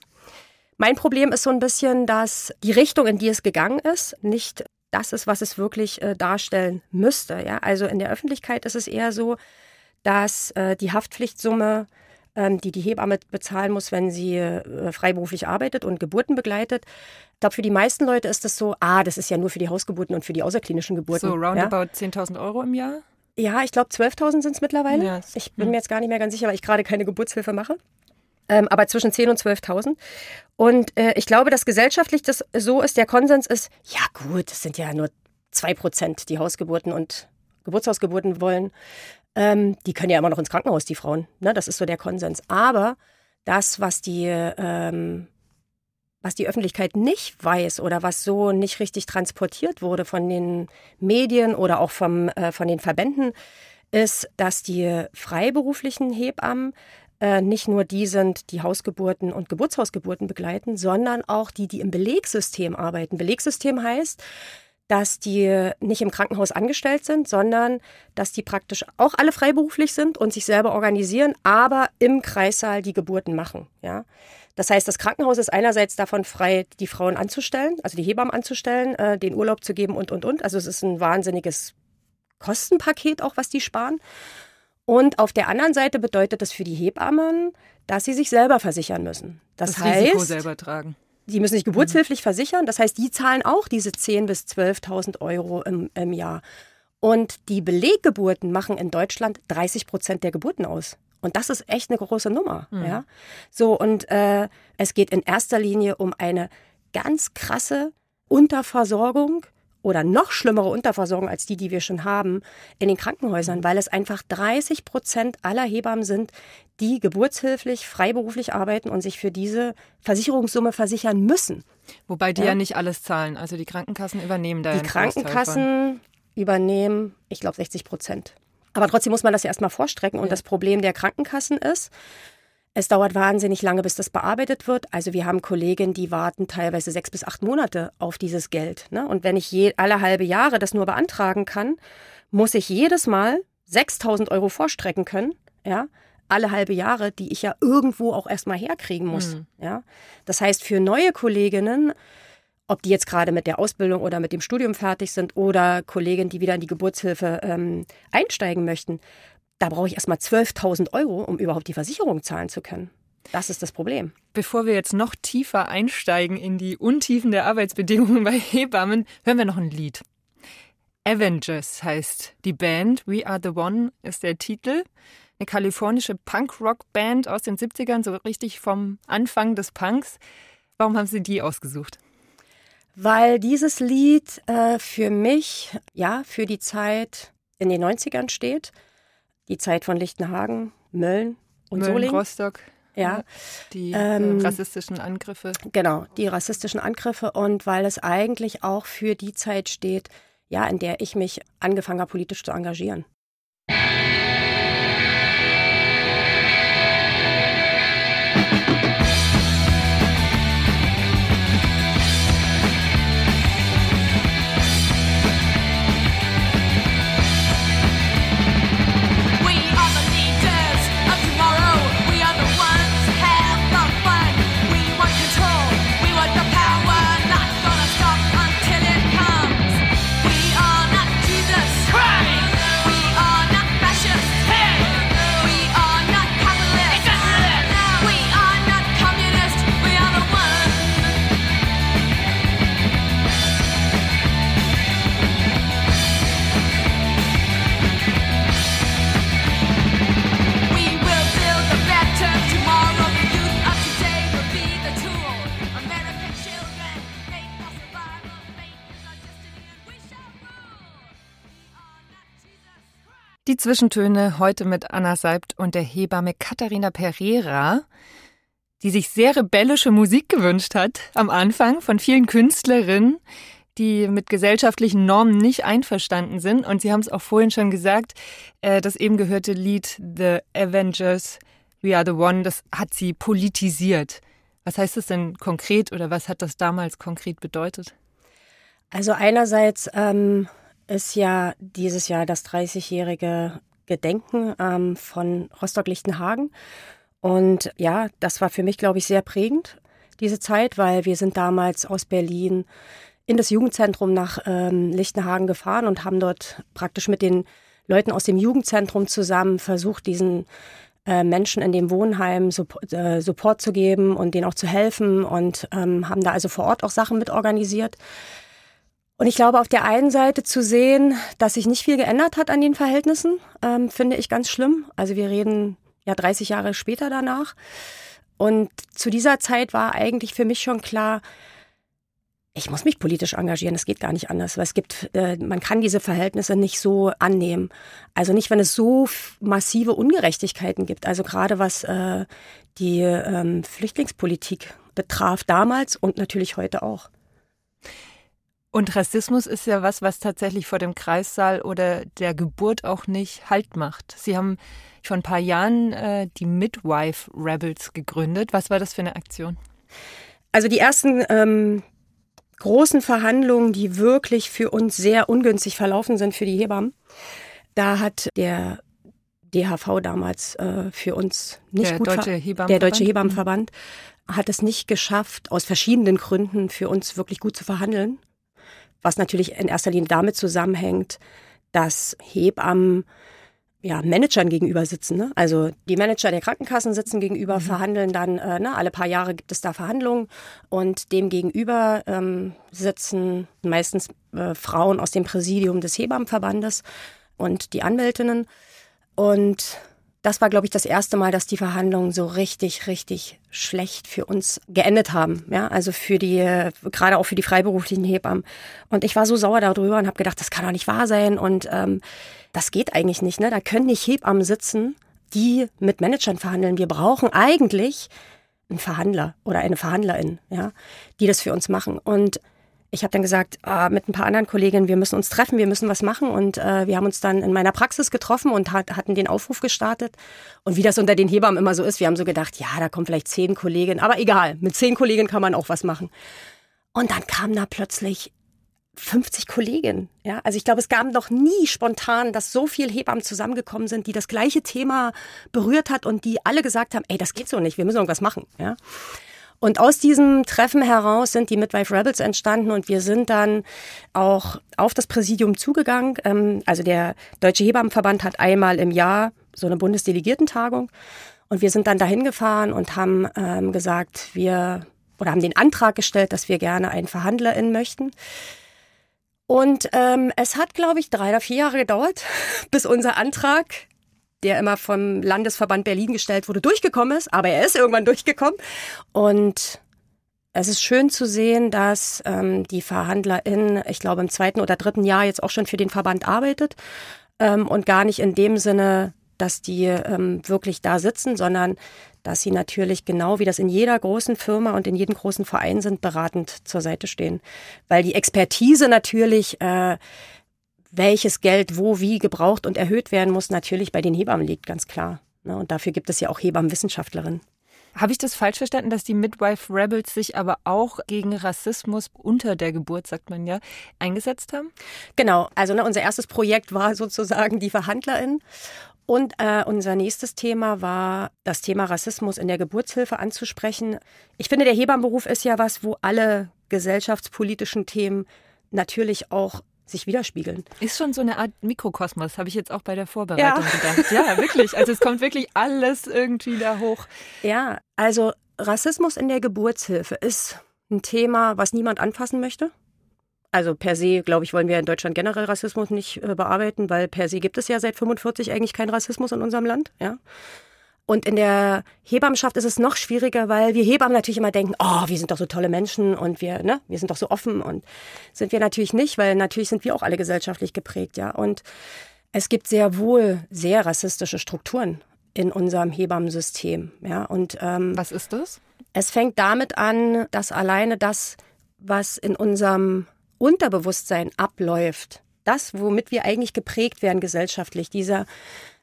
Mein Problem ist so ein bisschen, dass die Richtung, in die es gegangen ist, nicht das ist, was es wirklich äh, darstellen müsste. Ja? Also in der Öffentlichkeit ist es eher so, dass äh, die Haftpflichtsumme, ähm, die die Hebamme bezahlen muss, wenn sie äh, freiberuflich arbeitet und Geburten begleitet, ich glaube, für die meisten Leute ist das so, ah, das ist ja nur für die Hausgeburten und für die außerklinischen Geburten. So roundabout ja? 10.000 Euro im Jahr? Ja, ich glaube 12.000 sind es mittlerweile. Ja, ich bin hm. mir jetzt gar nicht mehr ganz sicher, weil ich gerade keine Geburtshilfe mache ähm, aber zwischen 10.000 und 12.000. Und äh, ich glaube, dass gesellschaftlich das so ist, der Konsens ist, ja gut, es sind ja nur zwei Prozent, die Hausgeburten und Geburtshausgeburten wollen. Ähm, die können ja immer noch ins Krankenhaus, die Frauen. Ne? Das ist so der Konsens. Aber das, was die, ähm, was die Öffentlichkeit nicht weiß oder was so nicht richtig transportiert wurde von den Medien oder auch vom, äh, von den Verbänden, ist, dass die freiberuflichen Hebammen äh, nicht nur die sind, die Hausgeburten und Geburtshausgeburten begleiten, sondern auch die, die im Belegsystem arbeiten. Belegsystem heißt, dass die nicht im Krankenhaus angestellt sind, sondern dass die praktisch auch alle freiberuflich sind und sich selber organisieren, aber im Kreissaal die Geburten machen. Ja? Das heißt, das Krankenhaus ist einerseits davon frei, die Frauen anzustellen, also die Hebammen anzustellen, äh, den Urlaub zu geben und, und, und. Also es ist ein wahnsinniges Kostenpaket auch, was die sparen. Und auf der anderen Seite bedeutet das für die Hebammen, dass sie sich selber versichern müssen. Das, das heißt, Risiko selber tragen. Die müssen sich geburtshilflich mhm. versichern. Das heißt, die zahlen auch diese 10.000 bis 12.000 Euro im, im Jahr. Und die Beleggeburten machen in Deutschland 30 Prozent der Geburten aus. Und das ist echt eine große Nummer. Mhm. Ja? So, und äh, es geht in erster Linie um eine ganz krasse Unterversorgung oder noch schlimmere Unterversorgung als die, die wir schon haben, in den Krankenhäusern, weil es einfach 30 Prozent aller Hebammen sind, die geburtshilflich, freiberuflich arbeiten und sich für diese Versicherungssumme versichern müssen. Wobei die ja, ja nicht alles zahlen. Also die Krankenkassen übernehmen da Die Krankenkassen übernehmen, ich glaube, 60 Prozent. Aber trotzdem muss man das ja erstmal vorstrecken. Und ja. das Problem der Krankenkassen ist, es dauert wahnsinnig lange, bis das bearbeitet wird. Also wir haben Kolleginnen, die warten teilweise sechs bis acht Monate auf dieses Geld. Ne? Und wenn ich je, alle halbe Jahre das nur beantragen kann, muss ich jedes Mal 6000 Euro vorstrecken können. Ja, alle halbe Jahre, die ich ja irgendwo auch erstmal herkriegen muss. Mhm. Ja, das heißt, für neue Kolleginnen, ob die jetzt gerade mit der Ausbildung oder mit dem Studium fertig sind oder Kolleginnen, die wieder in die Geburtshilfe ähm, einsteigen möchten, da brauche ich erstmal 12.000 Euro, um überhaupt die Versicherung zahlen zu können. Das ist das Problem. Bevor wir jetzt noch tiefer einsteigen in die Untiefen der Arbeitsbedingungen bei Hebammen, hören wir noch ein Lied. Avengers heißt die Band. We Are the One ist der Titel. Eine kalifornische Punk-Rock-Band aus den 70ern, so richtig vom Anfang des Punks. Warum haben Sie die ausgesucht? Weil dieses Lied äh, für mich, ja, für die Zeit in den 90ern steht die Zeit von Lichtenhagen, Mölln und Mölln, Solingen. Rostock. Ja. Die äh, ähm, rassistischen Angriffe. Genau, die rassistischen Angriffe und weil es eigentlich auch für die Zeit steht, ja, in der ich mich angefangen habe, politisch zu engagieren. Die Zwischentöne heute mit Anna Seibt und der Hebamme Katharina Pereira, die sich sehr rebellische Musik gewünscht hat am Anfang von vielen Künstlerinnen, die mit gesellschaftlichen Normen nicht einverstanden sind. Und Sie haben es auch vorhin schon gesagt, äh, das eben gehörte Lied The Avengers, We Are the One, das hat sie politisiert. Was heißt das denn konkret oder was hat das damals konkret bedeutet? Also einerseits ähm, ist ja dieses Jahr das 30-jährige Gedenken ähm, von Rostock-Lichtenhagen. Und ja, das war für mich, glaube ich, sehr prägend, diese Zeit, weil wir sind damals aus Berlin in das Jugendzentrum nach ähm, Lichtenhagen gefahren und haben dort praktisch mit den Leuten aus dem Jugendzentrum zusammen versucht, diesen äh, Menschen in dem Wohnheim Support, äh, Support zu geben und denen auch zu helfen und ähm, haben da also vor Ort auch Sachen mit organisiert. Und ich glaube, auf der einen Seite zu sehen, dass sich nicht viel geändert hat an den Verhältnissen, ähm, finde ich ganz schlimm. Also wir reden ja 30 Jahre später danach. Und zu dieser Zeit war eigentlich für mich schon klar, ich muss mich politisch engagieren, das geht gar nicht anders, weil es gibt, äh, man kann diese Verhältnisse nicht so annehmen. Also nicht, wenn es so massive Ungerechtigkeiten gibt. Also gerade was äh, die ähm, Flüchtlingspolitik betraf damals und natürlich heute auch. Und Rassismus ist ja was, was tatsächlich vor dem Kreissaal oder der Geburt auch nicht Halt macht. Sie haben vor ein paar Jahren äh, die Midwife Rebels gegründet. Was war das für eine Aktion? Also die ersten ähm, großen Verhandlungen, die wirklich für uns sehr ungünstig verlaufen sind für die Hebammen, da hat der DHV damals äh, für uns nicht der gut Deutsche Hebammenverband. der Deutsche Hebammenverband hat es nicht geschafft, aus verschiedenen Gründen für uns wirklich gut zu verhandeln was natürlich in erster Linie damit zusammenhängt, dass Hebammen ja, Managern gegenüber sitzen. Ne? Also die Manager der Krankenkassen sitzen gegenüber, mhm. verhandeln dann, äh, ne, alle paar Jahre gibt es da Verhandlungen und dem gegenüber ähm, sitzen meistens äh, Frauen aus dem Präsidium des Hebammenverbandes und die Anwältinnen. Und das war, glaube ich, das erste Mal, dass die Verhandlungen so richtig, richtig schlecht für uns geendet haben. Ja, also für die, gerade auch für die freiberuflichen Hebammen. Und ich war so sauer darüber und habe gedacht, das kann doch nicht wahr sein. Und ähm, das geht eigentlich nicht. Ne? Da können nicht Hebammen sitzen, die mit Managern verhandeln. Wir brauchen eigentlich einen Verhandler oder eine Verhandlerin, ja, die das für uns machen. Und ich habe dann gesagt, äh, mit ein paar anderen Kolleginnen, wir müssen uns treffen, wir müssen was machen. Und äh, wir haben uns dann in meiner Praxis getroffen und hat, hatten den Aufruf gestartet. Und wie das unter den Hebammen immer so ist, wir haben so gedacht, ja, da kommen vielleicht zehn Kolleginnen, aber egal, mit zehn Kolleginnen kann man auch was machen. Und dann kamen da plötzlich 50 Kolleginnen. Ja, also ich glaube, es gab noch nie spontan, dass so viele Hebammen zusammengekommen sind, die das gleiche Thema berührt hat und die alle gesagt haben, ey, das geht so nicht, wir müssen irgendwas machen. Ja. Und aus diesem Treffen heraus sind die Midwife Rebels entstanden und wir sind dann auch auf das Präsidium zugegangen. Ähm, also der Deutsche Hebammenverband hat einmal im Jahr so eine Bundesdelegiertentagung und wir sind dann dahin gefahren und haben ähm, gesagt, wir oder haben den Antrag gestellt, dass wir gerne einen Verhandlerin möchten. Und ähm, es hat, glaube ich, drei oder vier Jahre gedauert, bis unser Antrag der immer vom Landesverband Berlin gestellt wurde, durchgekommen ist. Aber er ist irgendwann durchgekommen. Und es ist schön zu sehen, dass ähm, die Verhandlerin, ich glaube, im zweiten oder dritten Jahr jetzt auch schon für den Verband arbeitet ähm, und gar nicht in dem Sinne, dass die ähm, wirklich da sitzen, sondern dass sie natürlich genau wie das in jeder großen Firma und in jedem großen Verein sind, beratend zur Seite stehen. Weil die Expertise natürlich äh, welches Geld wo wie gebraucht und erhöht werden muss, natürlich bei den Hebammen liegt, ganz klar. Ne? Und dafür gibt es ja auch Hebammenwissenschaftlerinnen. Habe ich das falsch verstanden, dass die Midwife Rebels sich aber auch gegen Rassismus unter der Geburt, sagt man ja, eingesetzt haben? Genau, also ne, unser erstes Projekt war sozusagen die Verhandlerin. Und äh, unser nächstes Thema war, das Thema Rassismus in der Geburtshilfe anzusprechen. Ich finde, der Hebammenberuf ist ja was, wo alle gesellschaftspolitischen Themen natürlich auch sich widerspiegeln. Ist schon so eine Art Mikrokosmos, habe ich jetzt auch bei der Vorbereitung ja. gedacht. Ja, wirklich. Also es kommt wirklich alles irgendwie da hoch. Ja, also Rassismus in der Geburtshilfe ist ein Thema, was niemand anfassen möchte. Also per se, glaube ich, wollen wir in Deutschland generell Rassismus nicht äh, bearbeiten, weil per se gibt es ja seit 45 eigentlich keinen Rassismus in unserem Land. Ja. Und in der Hebammenschaft ist es noch schwieriger, weil wir Hebammen natürlich immer denken, oh, wir sind doch so tolle Menschen und wir, ne, wir sind doch so offen und sind wir natürlich nicht, weil natürlich sind wir auch alle gesellschaftlich geprägt, ja. Und Es gibt sehr wohl sehr rassistische Strukturen in unserem Hebammensystem. Ja, und, ähm, Was ist das? Es fängt damit an, dass alleine das, was in unserem Unterbewusstsein abläuft, das, womit wir eigentlich geprägt werden gesellschaftlich, dieser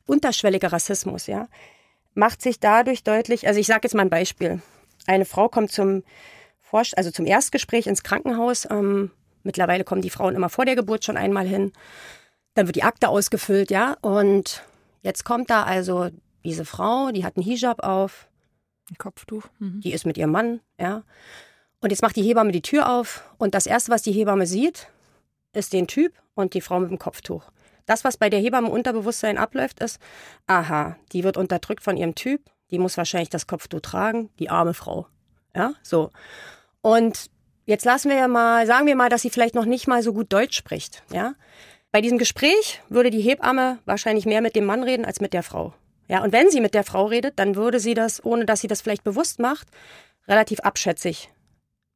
unterschwellige Rassismus, ja, macht sich dadurch deutlich, also ich sage jetzt mal ein Beispiel. Eine Frau kommt zum Vorst also zum Erstgespräch ins Krankenhaus. Ähm, mittlerweile kommen die Frauen immer vor der Geburt schon einmal hin. Dann wird die Akte ausgefüllt, ja. Und jetzt kommt da also diese Frau, die hat einen Hijab auf. Ein Kopftuch. Mhm. Die ist mit ihrem Mann, ja. Und jetzt macht die Hebamme die Tür auf und das Erste, was die Hebamme sieht, ist den Typ und die Frau mit dem Kopftuch. Das, was bei der Hebamme Unterbewusstsein abläuft, ist, aha, die wird unterdrückt von ihrem Typ, die muss wahrscheinlich das Kopftuch tragen, die arme Frau. Ja, so. Und jetzt lassen wir ja mal, sagen wir mal, dass sie vielleicht noch nicht mal so gut Deutsch spricht. Ja, bei diesem Gespräch würde die Hebamme wahrscheinlich mehr mit dem Mann reden als mit der Frau. Ja, und wenn sie mit der Frau redet, dann würde sie das, ohne dass sie das vielleicht bewusst macht, relativ abschätzig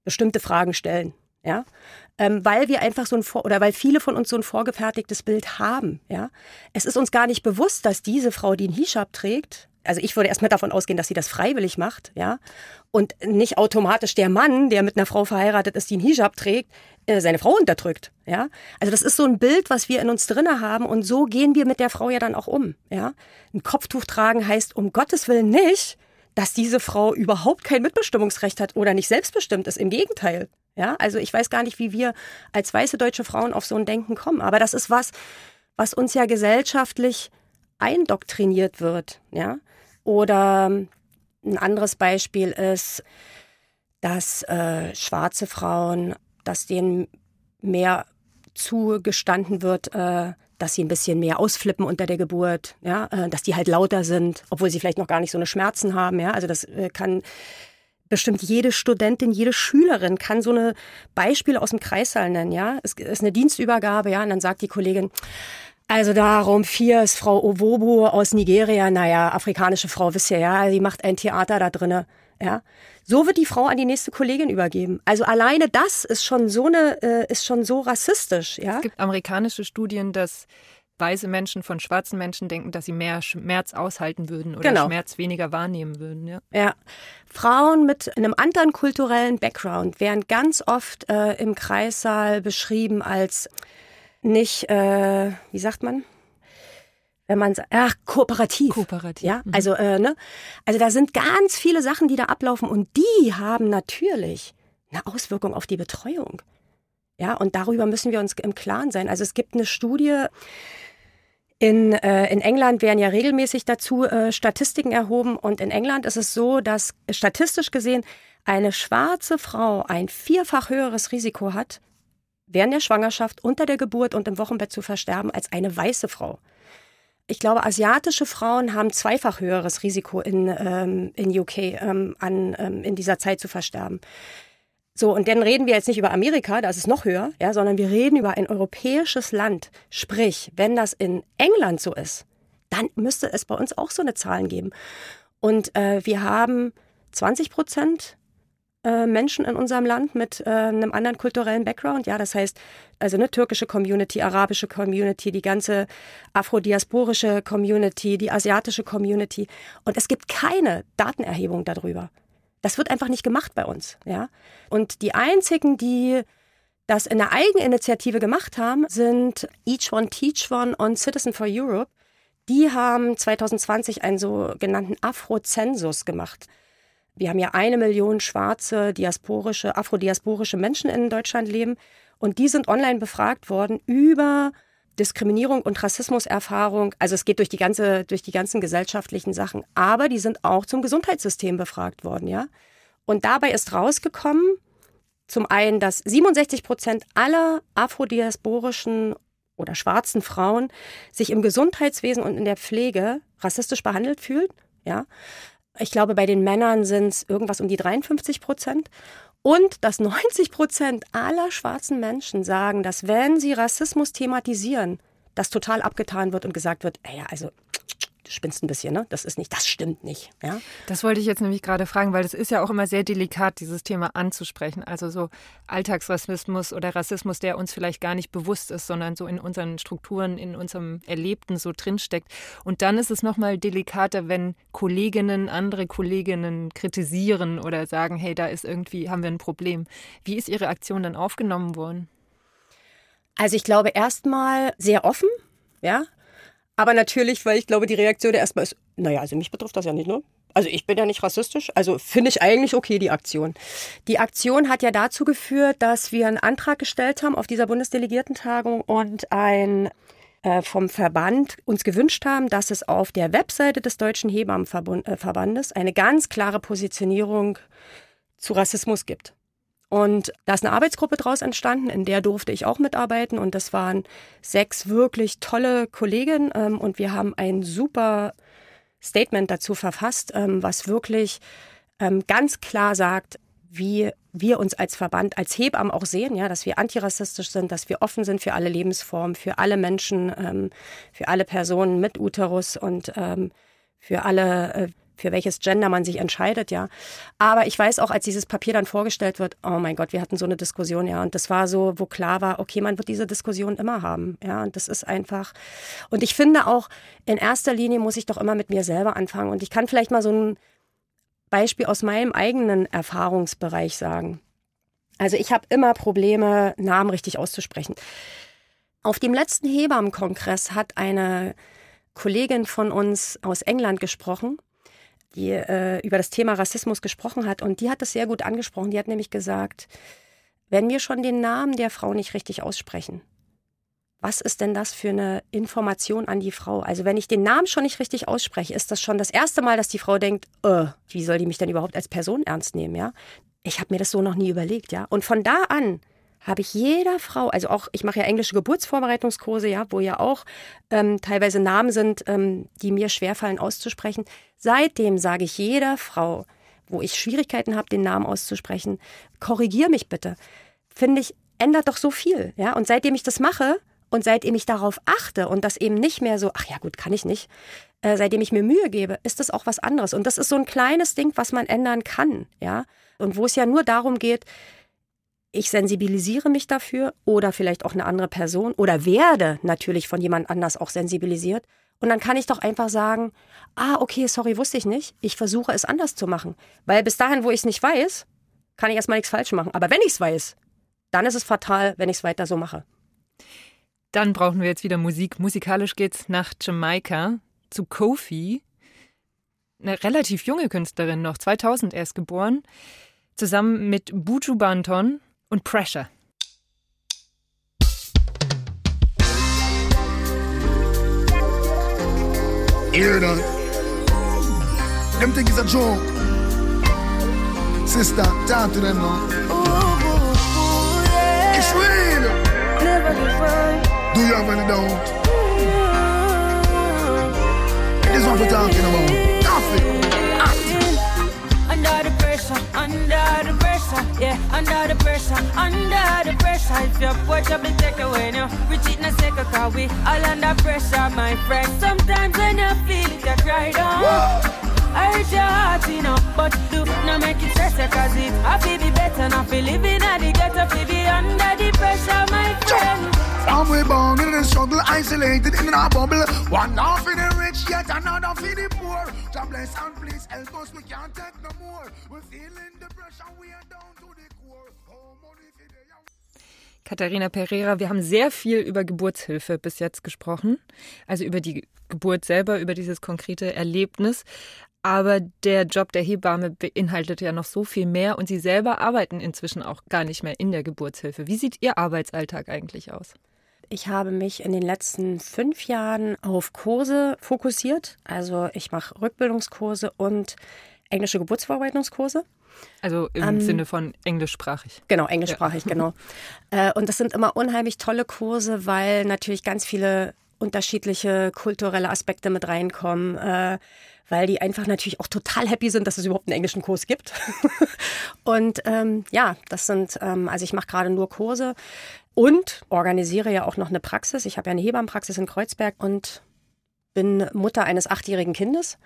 bestimmte Fragen stellen. Ja, ähm, weil wir einfach so ein Vor oder weil viele von uns so ein vorgefertigtes Bild haben. Ja, es ist uns gar nicht bewusst, dass diese Frau, die einen Hijab trägt, also ich würde erstmal davon ausgehen, dass sie das freiwillig macht, ja, und nicht automatisch der Mann, der mit einer Frau verheiratet ist, die einen Hijab trägt, äh, seine Frau unterdrückt, ja. Also das ist so ein Bild, was wir in uns drinne haben und so gehen wir mit der Frau ja dann auch um, ja. Ein Kopftuch tragen heißt um Gottes Willen nicht, dass diese Frau überhaupt kein Mitbestimmungsrecht hat oder nicht selbstbestimmt ist. Im Gegenteil, ja. Also ich weiß gar nicht, wie wir als weiße deutsche Frauen auf so ein Denken kommen, aber das ist was, was uns ja gesellschaftlich eindoktriniert wird, ja. Oder ein anderes Beispiel ist, dass äh, schwarze Frauen, dass denen mehr zugestanden wird, äh, dass sie ein bisschen mehr ausflippen unter der Geburt, ja, äh, dass die halt lauter sind, obwohl sie vielleicht noch gar nicht so eine Schmerzen haben, ja. Also das äh, kann bestimmt jede Studentin, jede Schülerin kann so eine Beispiele aus dem Kreissaal nennen, ja. Es ist eine Dienstübergabe, ja, und dann sagt die Kollegin, also darum, vier ist Frau Owobo aus Nigeria, naja, afrikanische Frau, wisst ihr ja, die macht ein Theater da drinne. Ja, so wird die Frau an die nächste Kollegin übergeben. Also alleine das ist schon so eine, äh, ist schon so rassistisch. Ja, es gibt amerikanische Studien, dass weiße Menschen von schwarzen Menschen denken, dass sie mehr Schmerz aushalten würden oder genau. Schmerz weniger wahrnehmen würden. Ja. ja. Frauen mit einem anderen kulturellen Background werden ganz oft äh, im Kreissaal beschrieben als nicht, äh, wie sagt man? Wenn man sagt, ach, kooperativ. Kooperativ. Ja, mhm. also, äh, ne? Also da sind ganz viele Sachen, die da ablaufen und die haben natürlich eine Auswirkung auf die Betreuung. Ja, und darüber müssen wir uns im Klaren sein. Also es gibt eine Studie, in, äh, in England werden ja regelmäßig dazu äh, Statistiken erhoben und in England ist es so, dass statistisch gesehen eine schwarze Frau ein vierfach höheres Risiko hat, während der Schwangerschaft, unter der Geburt und im Wochenbett zu versterben als eine weiße Frau. Ich glaube, asiatische Frauen haben zweifach höheres Risiko in, ähm, in UK ähm, an, ähm, in dieser Zeit zu versterben. So, und dann reden wir jetzt nicht über Amerika, da ist es noch höher, ja, sondern wir reden über ein europäisches Land. Sprich, wenn das in England so ist, dann müsste es bei uns auch so eine Zahlen geben. Und äh, wir haben 20 Prozent äh, Menschen in unserem Land mit äh, einem anderen kulturellen Background. Ja, das heißt, also eine türkische Community, arabische Community, die ganze afrodiasporische Community, die asiatische Community. Und es gibt keine Datenerhebung darüber. Das wird einfach nicht gemacht bei uns. Ja, und die einzigen, die das in der Eigeninitiative gemacht haben, sind Each One Teach One und Citizen for Europe. Die haben 2020 einen sogenannten Afro-Zensus gemacht. Wir haben ja eine Million schwarze, diasporische, afrodiasporische Menschen in Deutschland leben. Und die sind online befragt worden über Diskriminierung und Rassismuserfahrung. Also es geht durch die ganze, durch die ganzen gesellschaftlichen Sachen. Aber die sind auch zum Gesundheitssystem befragt worden, ja. Und dabei ist rausgekommen, zum einen, dass 67 Prozent aller afrodiasporischen oder schwarzen Frauen sich im Gesundheitswesen und in der Pflege rassistisch behandelt fühlen, ja. Ich glaube, bei den Männern sind es irgendwas um die 53 Prozent. Und dass 90 Prozent aller schwarzen Menschen sagen, dass wenn sie Rassismus thematisieren, das total abgetan wird und gesagt wird, ja, also spinnst ein bisschen, ne? Das ist nicht, das stimmt nicht. Ja? Das wollte ich jetzt nämlich gerade fragen, weil das ist ja auch immer sehr delikat, dieses Thema anzusprechen. Also so Alltagsrassismus oder Rassismus, der uns vielleicht gar nicht bewusst ist, sondern so in unseren Strukturen, in unserem Erlebten so drinsteckt. Und dann ist es nochmal delikater, wenn Kolleginnen andere Kolleginnen kritisieren oder sagen, hey, da ist irgendwie, haben wir ein Problem. Wie ist Ihre Aktion dann aufgenommen worden? Also ich glaube erstmal sehr offen, ja. Aber natürlich, weil ich glaube, die Reaktion erstmal ist, naja, also mich betrifft das ja nicht nur. Also ich bin ja nicht rassistisch, also finde ich eigentlich okay die Aktion. Die Aktion hat ja dazu geführt, dass wir einen Antrag gestellt haben auf dieser Bundesdelegiertentagung und ein äh, vom Verband uns gewünscht haben, dass es auf der Webseite des Deutschen Hebammenverbandes eine ganz klare Positionierung zu Rassismus gibt. Und da ist eine Arbeitsgruppe draus entstanden, in der durfte ich auch mitarbeiten. Und das waren sechs wirklich tolle Kolleginnen. Ähm, und wir haben ein super Statement dazu verfasst, ähm, was wirklich ähm, ganz klar sagt, wie wir uns als Verband, als Hebammen auch sehen, ja, dass wir antirassistisch sind, dass wir offen sind für alle Lebensformen, für alle Menschen, für alle Personen mit Uterus und für alle äh, für welches Gender man sich entscheidet, ja. Aber ich weiß auch, als dieses Papier dann vorgestellt wird, oh mein Gott, wir hatten so eine Diskussion, ja. Und das war so, wo klar war, okay, man wird diese Diskussion immer haben, ja. Und das ist einfach. Und ich finde auch, in erster Linie muss ich doch immer mit mir selber anfangen. Und ich kann vielleicht mal so ein Beispiel aus meinem eigenen Erfahrungsbereich sagen. Also ich habe immer Probleme, Namen richtig auszusprechen. Auf dem letzten Hebammenkongress hat eine Kollegin von uns aus England gesprochen die äh, über das Thema Rassismus gesprochen hat. Und die hat das sehr gut angesprochen. Die hat nämlich gesagt, wenn wir schon den Namen der Frau nicht richtig aussprechen, was ist denn das für eine Information an die Frau? Also wenn ich den Namen schon nicht richtig ausspreche, ist das schon das erste Mal, dass die Frau denkt, äh, wie soll die mich denn überhaupt als Person ernst nehmen, ja? Ich habe mir das so noch nie überlegt, ja? Und von da an habe ich jeder Frau, also auch, ich mache ja englische Geburtsvorbereitungskurse, ja, wo ja auch ähm, teilweise Namen sind, ähm, die mir schwerfallen auszusprechen. Seitdem sage ich jeder Frau, wo ich Schwierigkeiten habe, den Namen auszusprechen, korrigier mich bitte. Finde ich, ändert doch so viel, ja. Und seitdem ich das mache und seitdem ich darauf achte und das eben nicht mehr so, ach ja gut, kann ich nicht, äh, seitdem ich mir Mühe gebe, ist das auch was anderes. Und das ist so ein kleines Ding, was man ändern kann, ja. Und wo es ja nur darum geht, ich sensibilisiere mich dafür oder vielleicht auch eine andere Person oder werde natürlich von jemand anders auch sensibilisiert. Und dann kann ich doch einfach sagen, ah, okay, sorry, wusste ich nicht. Ich versuche es anders zu machen. Weil bis dahin, wo ich es nicht weiß, kann ich erstmal nichts falsch machen. Aber wenn ich es weiß, dann ist es fatal, wenn ich es weiter so mache. Dann brauchen wir jetzt wieder Musik. Musikalisch geht's nach Jamaika zu Kofi. Eine relativ junge Künstlerin noch, 2000 erst geboren. Zusammen mit Buju Banton und Pressure. Hear that? Them think it's a joke. Sister, talk to them now. Ooh, yeah. It's real. Never give Do you have any doubt? Ooh. This one we're talking about. Coffee. Under the pressure, under the pressure, yeah, under the pressure, under the pressure. If your boy trouble take away now, we cheat in a second, cause we all under pressure, my friend. Sometimes when you feel it, you cry down. I hurt your heart, you know, but do not make it stress cause it I feel be better, not feel living at the ghetto, feel be under the pressure, my friend. Some we born in the struggle, isolated in a bubble. One half in the rich, yet another for the poor. God bless and please help us, we can't take no more. We're feeling the pressure, we are down to the core. Oh, money for the Katharina Pereira, wir haben sehr viel über Geburtshilfe bis jetzt gesprochen, also über die Geburt selber, über dieses konkrete Erlebnis. Aber der Job der Hebamme beinhaltet ja noch so viel mehr und Sie selber arbeiten inzwischen auch gar nicht mehr in der Geburtshilfe. Wie sieht Ihr Arbeitsalltag eigentlich aus? Ich habe mich in den letzten fünf Jahren auf Kurse fokussiert. Also ich mache Rückbildungskurse und englische Geburtsverarbeitungskurse. Also im ähm, Sinne von englischsprachig. Genau, englischsprachig, ja. genau. Äh, und das sind immer unheimlich tolle Kurse, weil natürlich ganz viele unterschiedliche kulturelle Aspekte mit reinkommen. Äh, weil die einfach natürlich auch total happy sind, dass es überhaupt einen englischen Kurs gibt. und ähm, ja, das sind, ähm, also ich mache gerade nur Kurse und organisiere ja auch noch eine Praxis. Ich habe ja eine Hebammenpraxis in Kreuzberg und bin Mutter eines achtjährigen Kindes,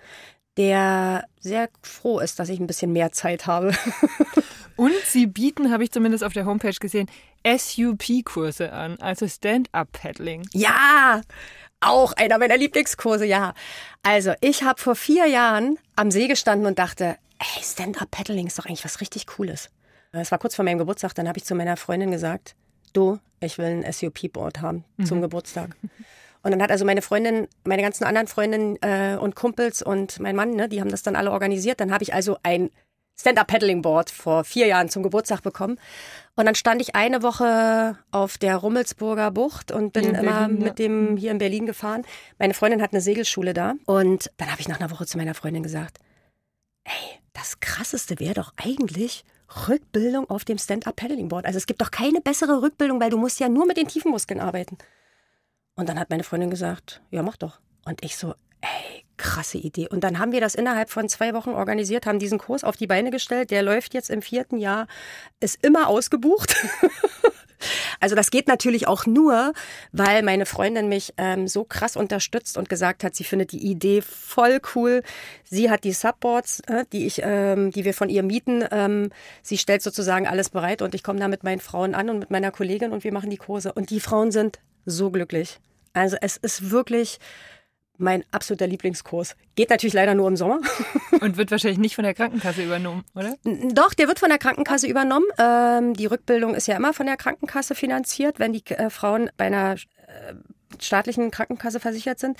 der sehr froh ist, dass ich ein bisschen mehr Zeit habe. Und Sie bieten, habe ich zumindest auf der Homepage gesehen, SUP-Kurse an, also Stand-Up-Paddling. Ja, auch einer meiner Lieblingskurse, ja. Also, ich habe vor vier Jahren am See gestanden und dachte, ey, Stand-Up-Paddling ist doch eigentlich was richtig Cooles. Es war kurz vor meinem Geburtstag, dann habe ich zu meiner Freundin gesagt, du, ich will ein SUP-Board haben zum mhm. Geburtstag. Und dann hat also meine Freundin, meine ganzen anderen Freundinnen äh, und Kumpels und mein Mann, ne, die haben das dann alle organisiert. Dann habe ich also ein Stand-Up-Paddling-Board vor vier Jahren zum Geburtstag bekommen. Und dann stand ich eine Woche auf der Rummelsburger Bucht und bin Berlin, immer mit dem hier in Berlin gefahren. Meine Freundin hat eine Segelschule da. Und dann habe ich nach einer Woche zu meiner Freundin gesagt, ey, das Krasseste wäre doch eigentlich Rückbildung auf dem Stand-Up-Paddling-Board. Also es gibt doch keine bessere Rückbildung, weil du musst ja nur mit den tiefen Muskeln arbeiten. Und dann hat meine Freundin gesagt, ja, mach doch. Und ich so, ey, krasse Idee. Und dann haben wir das innerhalb von zwei Wochen organisiert, haben diesen Kurs auf die Beine gestellt. Der läuft jetzt im vierten Jahr, ist immer ausgebucht. Also das geht natürlich auch nur, weil meine Freundin mich ähm, so krass unterstützt und gesagt hat, sie findet die Idee voll cool. Sie hat die Subboards, äh, die ich, ähm, die wir von ihr mieten. Ähm, sie stellt sozusagen alles bereit und ich komme da mit meinen Frauen an und mit meiner Kollegin und wir machen die Kurse. Und die Frauen sind so glücklich. Also es ist wirklich mein absoluter Lieblingskurs. Geht natürlich leider nur im Sommer. Und wird wahrscheinlich nicht von der Krankenkasse übernommen, oder? Doch, der wird von der Krankenkasse übernommen. Ähm, die Rückbildung ist ja immer von der Krankenkasse finanziert, wenn die äh, Frauen bei einer äh, staatlichen Krankenkasse versichert sind.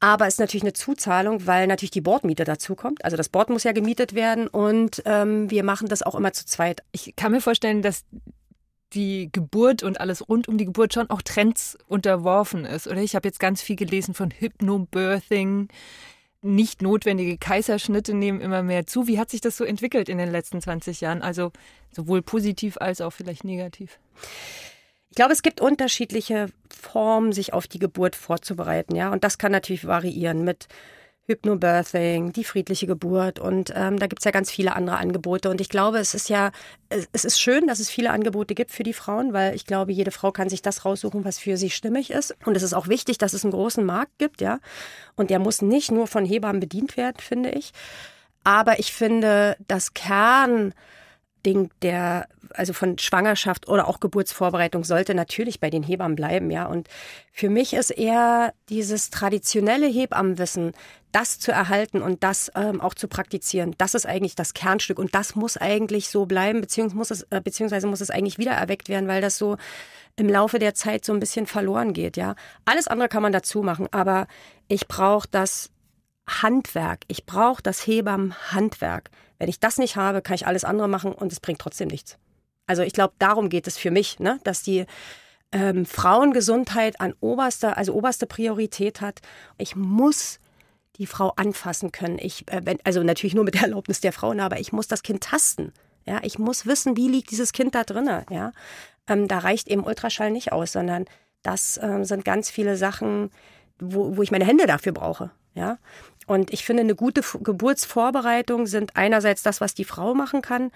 Aber es ist natürlich eine Zuzahlung, weil natürlich die Bordmiete dazukommt. Also das Board muss ja gemietet werden und ähm, wir machen das auch immer zu zweit. Ich kann mir vorstellen, dass die Geburt und alles rund um die Geburt schon auch Trends unterworfen ist. Oder ich habe jetzt ganz viel gelesen von Hypnobirthing. Nicht notwendige Kaiserschnitte nehmen immer mehr zu. Wie hat sich das so entwickelt in den letzten 20 Jahren? Also sowohl positiv als auch vielleicht negativ. Ich glaube, es gibt unterschiedliche Formen, sich auf die Geburt vorzubereiten, ja. Und das kann natürlich variieren mit Hypnobirthing, die friedliche Geburt und ähm, da gibt's ja ganz viele andere Angebote. Und ich glaube, es ist ja, es ist schön, dass es viele Angebote gibt für die Frauen, weil ich glaube, jede Frau kann sich das raussuchen, was für sie stimmig ist. Und es ist auch wichtig, dass es einen großen Markt gibt, ja. Und der muss nicht nur von Hebammen bedient werden, finde ich. Aber ich finde, das Kern Ding der, also von Schwangerschaft oder auch Geburtsvorbereitung sollte natürlich bei den Hebammen bleiben, ja. Und für mich ist eher dieses traditionelle Hebammenwissen, das zu erhalten und das ähm, auch zu praktizieren, das ist eigentlich das Kernstück und das muss eigentlich so bleiben, beziehungsweise muss es, äh, beziehungsweise muss es eigentlich wieder erweckt werden, weil das so im Laufe der Zeit so ein bisschen verloren geht, ja. Alles andere kann man dazu machen, aber ich brauche das Handwerk. Ich brauche das Hebammenhandwerk. Wenn ich das nicht habe, kann ich alles andere machen und es bringt trotzdem nichts. Also ich glaube, darum geht es für mich, ne? dass die ähm, Frauengesundheit an oberster, also oberste Priorität hat. Ich muss die Frau anfassen können. Ich, äh, wenn, also natürlich nur mit der Erlaubnis der Frauen, aber ich muss das Kind tasten. Ja, ich muss wissen, wie liegt dieses Kind da drinnen. Ja, ähm, da reicht eben Ultraschall nicht aus, sondern das ähm, sind ganz viele Sachen, wo, wo ich meine Hände dafür brauche. Ja, und ich finde, eine gute Geburtsvorbereitung sind einerseits das, was die Frau machen kann,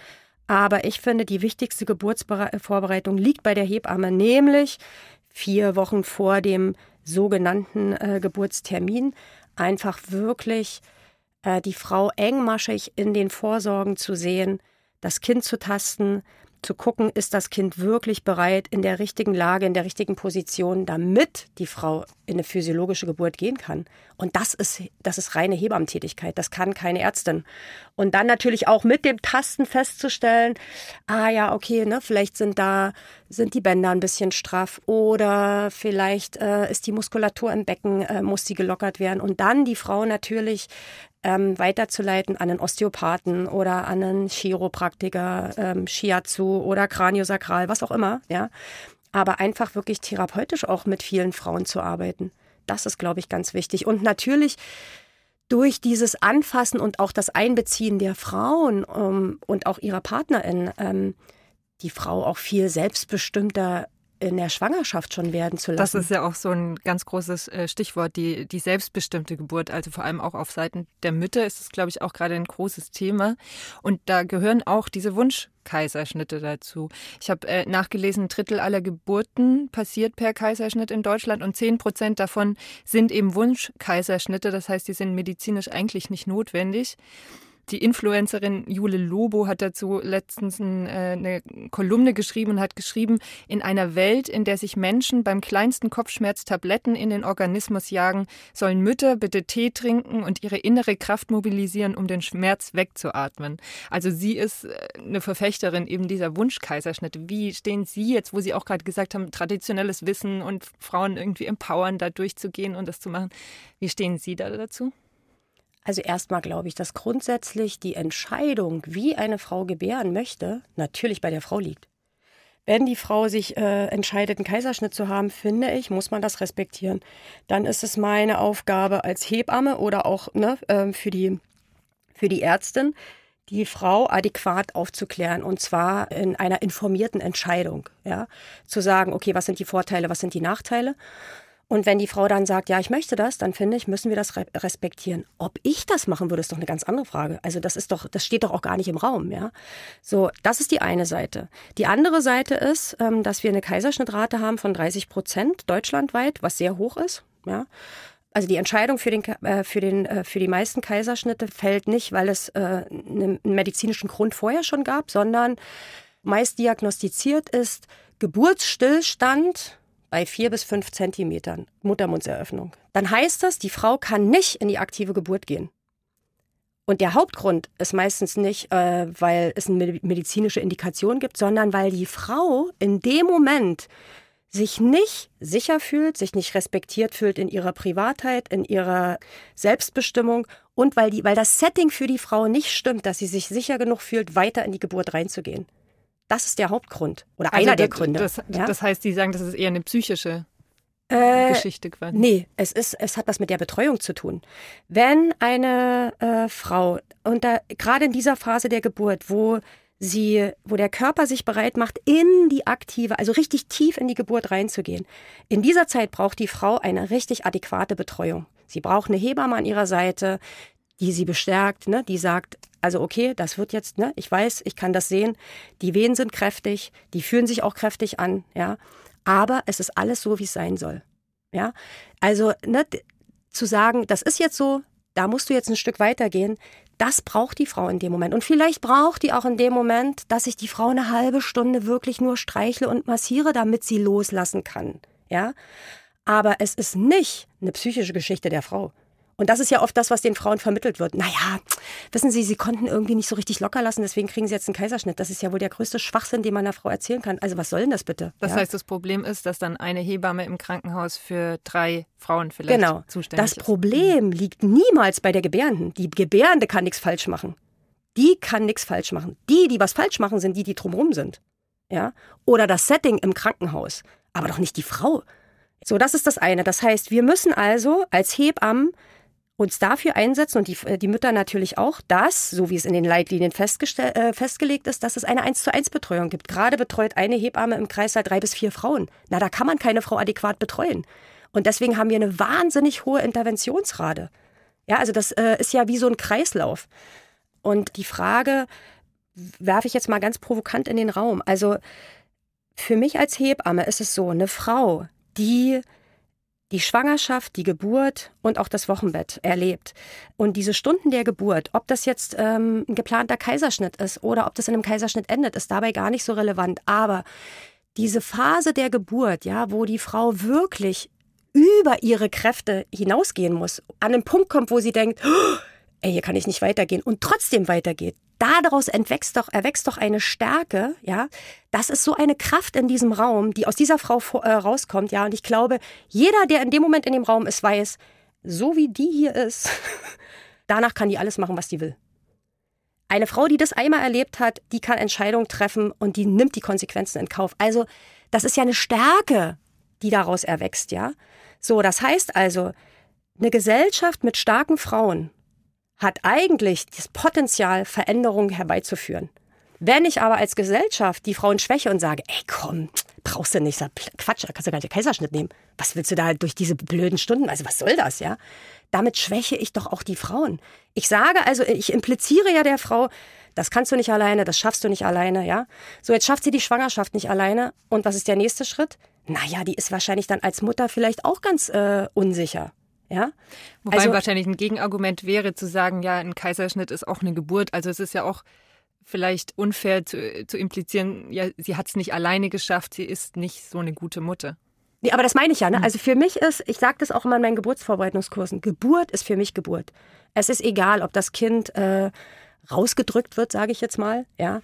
aber ich finde, die wichtigste Geburtsvorbereitung liegt bei der Hebamme, nämlich vier Wochen vor dem sogenannten äh, Geburtstermin einfach wirklich äh, die Frau engmaschig in den Vorsorgen zu sehen, das Kind zu tasten, zu gucken, ist das Kind wirklich bereit, in der richtigen Lage, in der richtigen Position, damit die Frau in eine physiologische Geburt gehen kann. Und das ist, das ist reine Hebammentätigkeit. Das kann keine Ärztin. Und dann natürlich auch mit dem Tasten festzustellen, ah ja, okay, ne, vielleicht sind da, sind die Bänder ein bisschen straff oder vielleicht äh, ist die Muskulatur im Becken, äh, muss sie gelockert werden. Und dann die Frau natürlich ähm, weiterzuleiten an einen Osteopathen oder an einen Chiropraktiker, ähm, Shiatsu oder Kraniosakral, was auch immer, ja. Aber einfach wirklich therapeutisch auch mit vielen Frauen zu arbeiten. Das ist, glaube ich, ganz wichtig. Und natürlich durch dieses Anfassen und auch das Einbeziehen der Frauen ähm, und auch ihrer Partnerin ähm, die Frau auch viel selbstbestimmter in der Schwangerschaft schon werden zu lassen. Das ist ja auch so ein ganz großes äh, Stichwort, die, die selbstbestimmte Geburt. Also vor allem auch auf Seiten der Mütter ist es, glaube ich, auch gerade ein großes Thema. Und da gehören auch diese Wunschkaiserschnitte dazu. Ich habe äh, nachgelesen, ein Drittel aller Geburten passiert per Kaiserschnitt in Deutschland und zehn Prozent davon sind eben Wunschkaiserschnitte. Das heißt, die sind medizinisch eigentlich nicht notwendig. Die Influencerin Jule Lobo hat dazu letztens ein, äh, eine Kolumne geschrieben und hat geschrieben, in einer Welt, in der sich Menschen beim kleinsten Kopfschmerz Tabletten in den Organismus jagen, sollen Mütter bitte Tee trinken und ihre innere Kraft mobilisieren, um den Schmerz wegzuatmen. Also sie ist äh, eine Verfechterin eben dieser Wunschkaiserschnitte. Wie stehen Sie jetzt, wo Sie auch gerade gesagt haben, traditionelles Wissen und Frauen irgendwie empowern, da durchzugehen und das zu machen. Wie stehen Sie da dazu? Also erstmal glaube ich, dass grundsätzlich die Entscheidung, wie eine Frau gebären möchte, natürlich bei der Frau liegt. Wenn die Frau sich äh, entscheidet, einen Kaiserschnitt zu haben, finde ich, muss man das respektieren. Dann ist es meine Aufgabe als Hebamme oder auch ne, äh, für, die, für die Ärztin, die Frau adäquat aufzuklären und zwar in einer informierten Entscheidung. Ja? Zu sagen, okay, was sind die Vorteile, was sind die Nachteile? Und wenn die Frau dann sagt, ja, ich möchte das, dann finde ich, müssen wir das respektieren. Ob ich das machen würde, ist doch eine ganz andere Frage. Also das ist doch, das steht doch auch gar nicht im Raum, ja. So, das ist die eine Seite. Die andere Seite ist, ähm, dass wir eine Kaiserschnittrate haben von 30 Prozent deutschlandweit, was sehr hoch ist, ja. Also die Entscheidung für, den, äh, für, den, äh, für die meisten Kaiserschnitte fällt nicht, weil es äh, einen medizinischen Grund vorher schon gab, sondern meist diagnostiziert ist Geburtsstillstand bei vier bis fünf Zentimetern Muttermundseröffnung, dann heißt das, die Frau kann nicht in die aktive Geburt gehen. Und der Hauptgrund ist meistens nicht, äh, weil es eine medizinische Indikation gibt, sondern weil die Frau in dem Moment sich nicht sicher fühlt, sich nicht respektiert fühlt in ihrer Privatheit, in ihrer Selbstbestimmung und weil, die, weil das Setting für die Frau nicht stimmt, dass sie sich sicher genug fühlt, weiter in die Geburt reinzugehen. Das ist der Hauptgrund oder also einer der Gründe. Das, ja? das, heißt, Sie sagen, das ist eher eine psychische äh, Geschichte quasi. Nee, es, ist, es hat was mit der Betreuung zu tun. Wenn eine äh, Frau, und gerade in dieser Phase der Geburt, wo sie, wo der Körper sich bereit macht, in die aktive, also richtig tief in die Geburt reinzugehen. In dieser Zeit braucht die Frau eine richtig adäquate Betreuung. Sie braucht eine Hebamme an ihrer Seite, die sie bestärkt, ne, die sagt, also okay, das wird jetzt, ne, ich weiß, ich kann das sehen, die Wehen sind kräftig, die fühlen sich auch kräftig an, ja, aber es ist alles so, wie es sein soll, ja. Also, ne, zu sagen, das ist jetzt so, da musst du jetzt ein Stück weitergehen, das braucht die Frau in dem Moment. Und vielleicht braucht die auch in dem Moment, dass ich die Frau eine halbe Stunde wirklich nur streichle und massiere, damit sie loslassen kann, ja. Aber es ist nicht eine psychische Geschichte der Frau. Und das ist ja oft das, was den Frauen vermittelt wird. Naja, wissen Sie, sie konnten irgendwie nicht so richtig locker lassen, deswegen kriegen sie jetzt einen Kaiserschnitt. Das ist ja wohl der größte Schwachsinn, den man einer Frau erzählen kann. Also was soll denn das bitte? Das ja? heißt, das Problem ist, dass dann eine Hebamme im Krankenhaus für drei Frauen vielleicht genau. zuständig ist. Das Problem liegt niemals bei der Gebärenden. Die Gebärende kann nichts falsch machen. Die kann nichts falsch machen. Die, die was falsch machen, sind die, die drumherum sind. Ja? Oder das Setting im Krankenhaus. Aber doch nicht die Frau. So, das ist das eine. Das heißt, wir müssen also als Hebammen uns dafür einsetzen und die, äh, die Mütter natürlich auch, dass, so wie es in den Leitlinien äh, festgelegt ist, dass es eine 1 zu 1 Betreuung gibt. Gerade betreut eine Hebamme im Kreißsaal drei bis vier Frauen. Na, da kann man keine Frau adäquat betreuen. Und deswegen haben wir eine wahnsinnig hohe Interventionsrate. Ja, also das äh, ist ja wie so ein Kreislauf. Und die Frage werfe ich jetzt mal ganz provokant in den Raum. Also für mich als Hebamme ist es so, eine Frau, die die Schwangerschaft, die Geburt und auch das Wochenbett erlebt. Und diese Stunden der Geburt, ob das jetzt ähm, ein geplanter Kaiserschnitt ist oder ob das in einem Kaiserschnitt endet, ist dabei gar nicht so relevant. Aber diese Phase der Geburt, ja, wo die Frau wirklich über ihre Kräfte hinausgehen muss, an einen Punkt kommt, wo sie denkt, oh, ey, hier kann ich nicht weitergehen und trotzdem weitergeht. Daraus entwächst doch, erwächst doch eine Stärke, ja. Das ist so eine Kraft in diesem Raum, die aus dieser Frau äh, rauskommt, ja. Und ich glaube, jeder, der in dem Moment in dem Raum ist, weiß, so wie die hier ist, danach kann die alles machen, was die will. Eine Frau, die das einmal erlebt hat, die kann Entscheidungen treffen und die nimmt die Konsequenzen in Kauf. Also, das ist ja eine Stärke, die daraus erwächst, ja. So, das heißt also, eine Gesellschaft mit starken Frauen hat eigentlich das Potenzial, Veränderungen herbeizuführen. Wenn ich aber als Gesellschaft die Frauen schwäche und sage, ey komm, brauchst du nicht, Quatsch, da kannst du gar nicht den Kaiserschnitt nehmen. Was willst du da durch diese blöden Stunden? Also was soll das, ja? Damit schwäche ich doch auch die Frauen. Ich sage also, ich impliziere ja der Frau, das kannst du nicht alleine, das schaffst du nicht alleine, ja? So, jetzt schafft sie die Schwangerschaft nicht alleine. Und was ist der nächste Schritt? Naja, die ist wahrscheinlich dann als Mutter vielleicht auch ganz äh, unsicher. Ja? Wobei also, wahrscheinlich ein Gegenargument wäre zu sagen, ja, ein Kaiserschnitt ist auch eine Geburt. Also es ist ja auch vielleicht unfair zu, zu implizieren, ja, sie hat es nicht alleine geschafft, sie ist nicht so eine gute Mutter. Nee, aber das meine ich ja. Ne? Hm. Also für mich ist, ich sage das auch immer in meinen Geburtsvorbereitungskursen, Geburt ist für mich Geburt. Es ist egal, ob das Kind äh, rausgedrückt wird, sage ich jetzt mal, ja,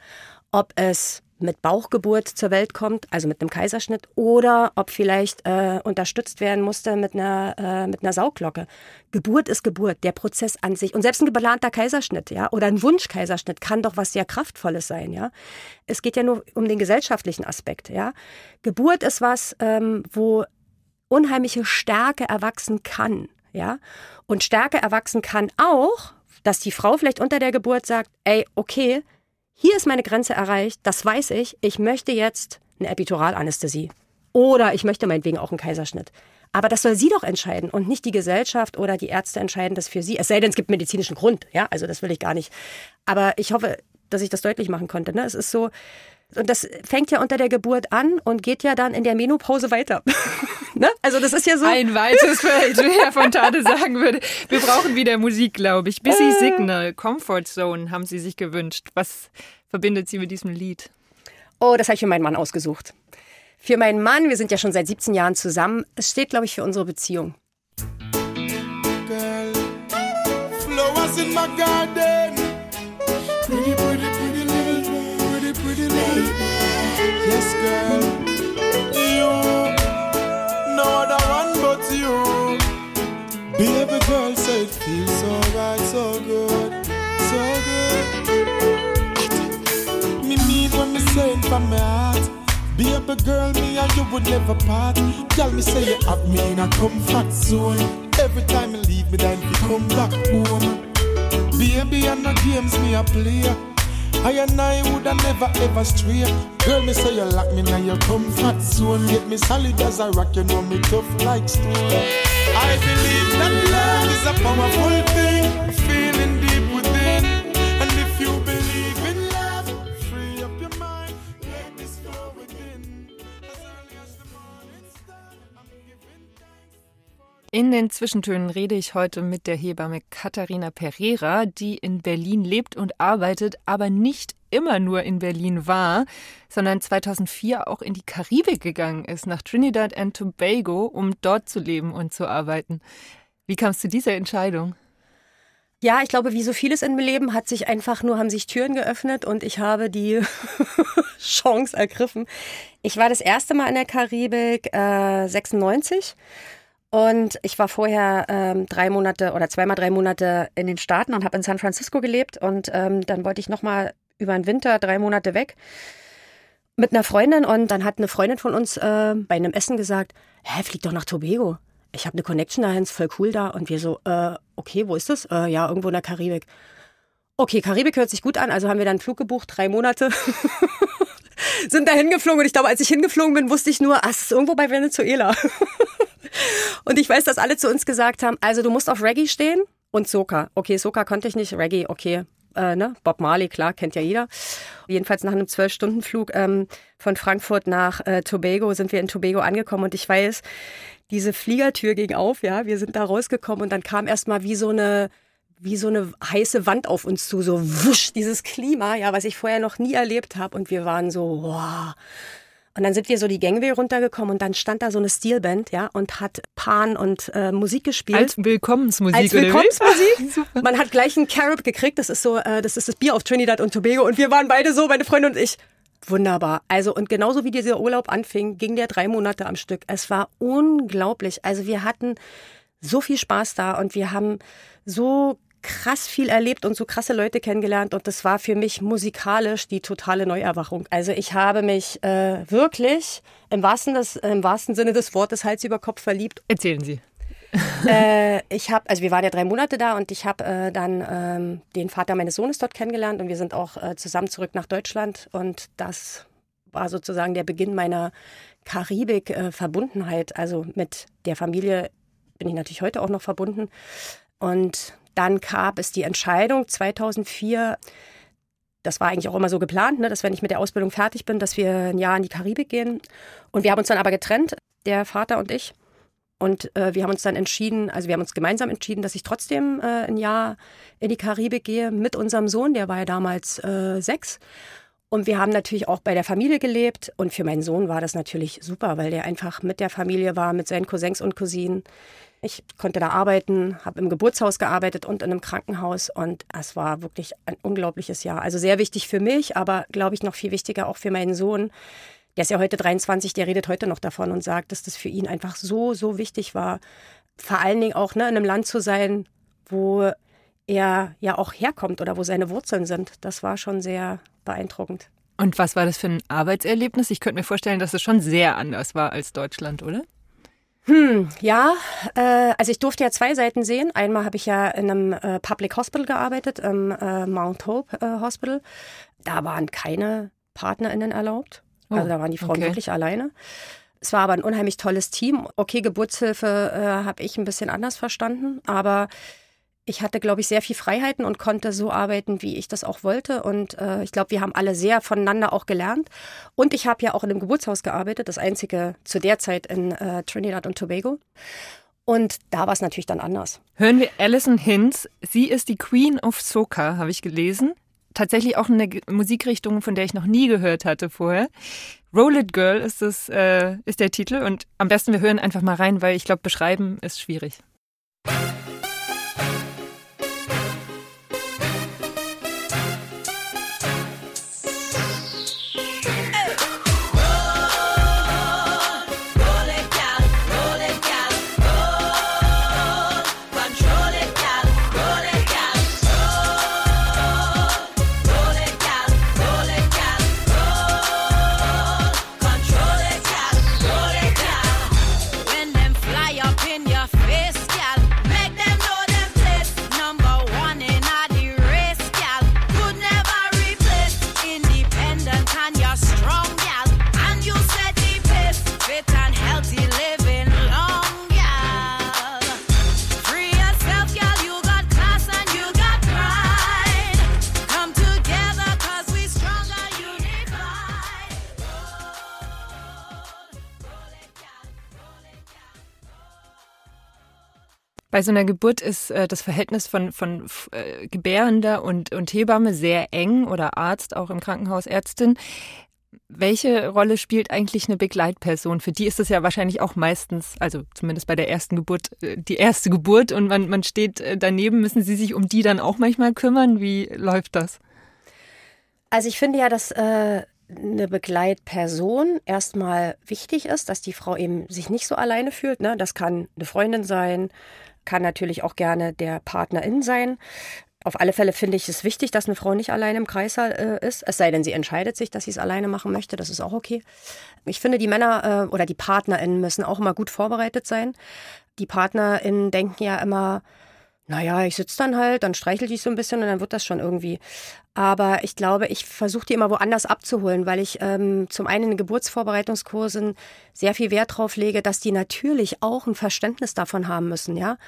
ob es mit Bauchgeburt zur Welt kommt, also mit einem Kaiserschnitt, oder ob vielleicht äh, unterstützt werden musste mit einer, äh, mit einer Sauglocke. Geburt ist Geburt, der Prozess an sich. Und selbst ein geplanter Kaiserschnitt, ja, oder ein Wunschkaiserschnitt kann doch was sehr Kraftvolles sein, ja. Es geht ja nur um den gesellschaftlichen Aspekt, ja. Geburt ist was, ähm, wo unheimliche Stärke erwachsen kann, ja. Und Stärke erwachsen kann auch, dass die Frau vielleicht unter der Geburt sagt, ey, okay, hier ist meine Grenze erreicht, das weiß ich, ich möchte jetzt eine Epiduralanästhesie. Oder ich möchte meinetwegen auch einen Kaiserschnitt. Aber das soll sie doch entscheiden und nicht die Gesellschaft oder die Ärzte entscheiden das für sie. Es sei denn, es gibt medizinischen Grund. Ja, also das will ich gar nicht. Aber ich hoffe, dass ich das deutlich machen konnte. Ne? Es ist so, und das fängt ja unter der Geburt an und geht ja dann in der Menopause weiter. ne? Also das ist ja so. Ein weites Feld, wie Herr Fontane sagen würde. Wir brauchen wieder Musik, glaube ich. Busy äh. Signal, Comfort Zone haben Sie sich gewünscht. Was verbindet Sie mit diesem Lied? Oh, das habe ich für meinen Mann ausgesucht. Für meinen Mann, wir sind ja schon seit 17 Jahren zusammen. Es steht, glaube ich, für unsere Beziehung. Girl, flowers in my garden. From my heart. Baby girl, me and you would never part. Tell me say you have me in a comfort zone. Every time you leave me, then you come back home. Baby, and no games me a play. I and I woulda never ever stray. Girl, me say you lock me in your comfort zone. Get me solid as a rock, you know me tough like stone. I believe that love is a powerful thing, feeling In den Zwischentönen rede ich heute mit der Hebamme Katharina Pereira, die in Berlin lebt und arbeitet, aber nicht immer nur in Berlin war, sondern 2004 auch in die Karibik gegangen ist, nach Trinidad and Tobago, um dort zu leben und zu arbeiten. Wie kam es zu dieser Entscheidung? Ja, ich glaube, wie so vieles im Leben hat sich einfach nur, haben sich Türen geöffnet und ich habe die Chance ergriffen. Ich war das erste Mal in der Karibik äh, 96 und ich war vorher ähm, drei Monate oder zweimal drei Monate in den Staaten und habe in San Francisco gelebt. Und ähm, dann wollte ich nochmal über den Winter drei Monate weg mit einer Freundin. Und dann hat eine Freundin von uns äh, bei einem Essen gesagt, hä, flieg doch nach Tobago. Ich habe eine Connection dahin, ist voll cool da. Und wir so, äh, okay, wo ist das? Äh, ja, irgendwo in der Karibik. Okay, Karibik hört sich gut an, also haben wir dann einen Flug gebucht, drei Monate. Sind da hingeflogen und ich glaube, als ich hingeflogen bin, wusste ich nur, ah, es ist irgendwo bei Venezuela. Und ich weiß, dass alle zu uns gesagt haben, also du musst auf Reggae stehen und Soka. Okay, Soka konnte ich nicht, Reggae, okay. Äh, ne? Bob Marley, klar, kennt ja jeder. Jedenfalls nach einem Zwölf-Stunden-Flug ähm, von Frankfurt nach äh, Tobago sind wir in Tobago angekommen und ich weiß, diese Fliegertür ging auf, ja, wir sind da rausgekommen und dann kam erstmal wie so eine wie so eine heiße Wand auf uns zu, so wusch, dieses Klima, ja, was ich vorher noch nie erlebt habe und wir waren so, wow, und dann sind wir so die Gangway runtergekommen und dann stand da so eine Steelband, ja, und hat Pan und äh, Musik gespielt. Als Willkommensmusik. Als Willkommensmusik. Man hat gleich einen Carib gekriegt. Das ist so, äh, das ist das Bier auf Trinidad und Tobago. Und wir waren beide so, meine Freundin und ich. Wunderbar. Also, und genauso wie dieser Urlaub anfing, ging der drei Monate am Stück. Es war unglaublich. Also, wir hatten so viel Spaß da und wir haben so krass viel erlebt und so krasse Leute kennengelernt und das war für mich musikalisch die totale Neuerwachung. Also ich habe mich äh, wirklich im wahrsten, des, im wahrsten Sinne des Wortes Hals über Kopf verliebt. Erzählen Sie. äh, ich habe, also wir waren ja drei Monate da und ich habe äh, dann ähm, den Vater meines Sohnes dort kennengelernt und wir sind auch äh, zusammen zurück nach Deutschland und das war sozusagen der Beginn meiner Karibik-Verbundenheit. also mit der Familie bin ich natürlich heute auch noch verbunden. Und dann gab es die Entscheidung 2004, das war eigentlich auch immer so geplant, ne, dass wenn ich mit der Ausbildung fertig bin, dass wir ein Jahr in die Karibik gehen. Und wir haben uns dann aber getrennt, der Vater und ich. Und äh, wir haben uns dann entschieden, also wir haben uns gemeinsam entschieden, dass ich trotzdem äh, ein Jahr in die Karibik gehe mit unserem Sohn, der war ja damals äh, sechs. Und wir haben natürlich auch bei der Familie gelebt. Und für meinen Sohn war das natürlich super, weil der einfach mit der Familie war, mit seinen Cousins und Cousinen. Ich konnte da arbeiten, habe im Geburtshaus gearbeitet und in einem Krankenhaus. Und es war wirklich ein unglaubliches Jahr. Also sehr wichtig für mich, aber glaube ich noch viel wichtiger auch für meinen Sohn. Der ist ja heute 23, der redet heute noch davon und sagt, dass das für ihn einfach so, so wichtig war. Vor allen Dingen auch ne, in einem Land zu sein, wo er ja auch herkommt oder wo seine Wurzeln sind. Das war schon sehr beeindruckend. Und was war das für ein Arbeitserlebnis? Ich könnte mir vorstellen, dass es schon sehr anders war als Deutschland, oder? Hm, ja, äh, also ich durfte ja zwei Seiten sehen. Einmal habe ich ja in einem äh, Public Hospital gearbeitet, im äh, Mount Hope äh, Hospital. Da waren keine PartnerInnen erlaubt. Oh, also da waren die Frauen okay. wirklich alleine. Es war aber ein unheimlich tolles Team. Okay, Geburtshilfe äh, habe ich ein bisschen anders verstanden, aber ich hatte, glaube ich, sehr viel Freiheiten und konnte so arbeiten, wie ich das auch wollte. Und äh, ich glaube, wir haben alle sehr voneinander auch gelernt. Und ich habe ja auch in einem Geburtshaus gearbeitet, das einzige zu der Zeit in äh, Trinidad und Tobago. Und da war es natürlich dann anders. Hören wir Alison Hinz. Sie ist die Queen of Soca, habe ich gelesen. Tatsächlich auch eine Musikrichtung, von der ich noch nie gehört hatte vorher. Roll It Girl ist, das, äh, ist der Titel. Und am besten wir hören einfach mal rein, weil ich glaube, beschreiben ist schwierig. Bei so einer Geburt ist äh, das Verhältnis von, von äh, Gebärender und, und Hebamme sehr eng oder Arzt, auch im Krankenhaus Ärztin. Welche Rolle spielt eigentlich eine Begleitperson? Für die ist es ja wahrscheinlich auch meistens, also zumindest bei der ersten Geburt, äh, die erste Geburt und man, man steht äh, daneben. Müssen Sie sich um die dann auch manchmal kümmern? Wie läuft das? Also ich finde ja, dass äh, eine Begleitperson erstmal wichtig ist, dass die Frau eben sich nicht so alleine fühlt. Ne? Das kann eine Freundin sein, kann natürlich auch gerne der Partnerin sein. Auf alle Fälle finde ich es wichtig, dass eine Frau nicht alleine im Kreissaal äh, ist, es sei denn, sie entscheidet sich, dass sie es alleine machen möchte. Das ist auch okay. Ich finde, die Männer äh, oder die PartnerInnen müssen auch immer gut vorbereitet sein. Die PartnerInnen denken ja immer, naja, ich sitze dann halt, dann streichel ich so ein bisschen und dann wird das schon irgendwie. Aber ich glaube, ich versuche die immer woanders abzuholen, weil ich ähm, zum einen in Geburtsvorbereitungskursen sehr viel Wert drauf lege, dass die natürlich auch ein Verständnis davon haben müssen, ja.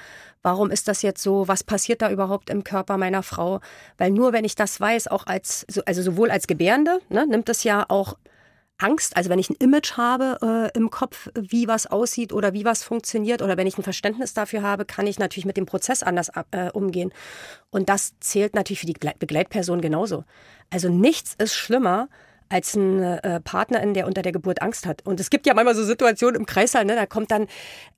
Warum ist das jetzt so? Was passiert da überhaupt im Körper meiner Frau? Weil nur wenn ich das weiß, auch als, also sowohl als Gebärende, ne, nimmt es ja auch Angst, also wenn ich ein Image habe äh, im Kopf, wie was aussieht oder wie was funktioniert oder wenn ich ein Verständnis dafür habe, kann ich natürlich mit dem Prozess anders äh, umgehen. Und das zählt natürlich für die Begleitperson genauso. Also nichts ist schlimmer, als ein äh, Partnerin, der unter der Geburt Angst hat. Und es gibt ja manchmal so Situationen im Kreißsaal, ne, da kommt dann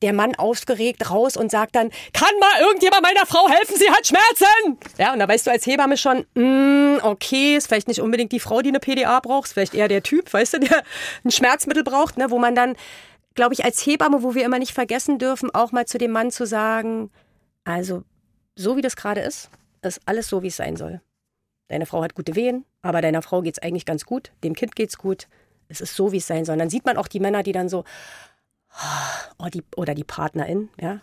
der Mann aufgeregt raus und sagt dann, kann mal irgendjemand meiner Frau helfen, sie hat Schmerzen. Ja, und da weißt du als Hebamme schon, mm, okay, ist vielleicht nicht unbedingt die Frau, die eine PDA braucht, ist vielleicht eher der Typ, weißt du, der ein Schmerzmittel braucht, ne, wo man dann, glaube ich, als Hebamme, wo wir immer nicht vergessen dürfen, auch mal zu dem Mann zu sagen, also so wie das gerade ist, ist alles so, wie es sein soll. Deine Frau hat gute Wehen, aber deiner Frau geht es eigentlich ganz gut, dem Kind geht es gut. Es ist so, wie es sein soll. Und dann sieht man auch die Männer, die dann so, oh, die, oder die Partnerin, ja.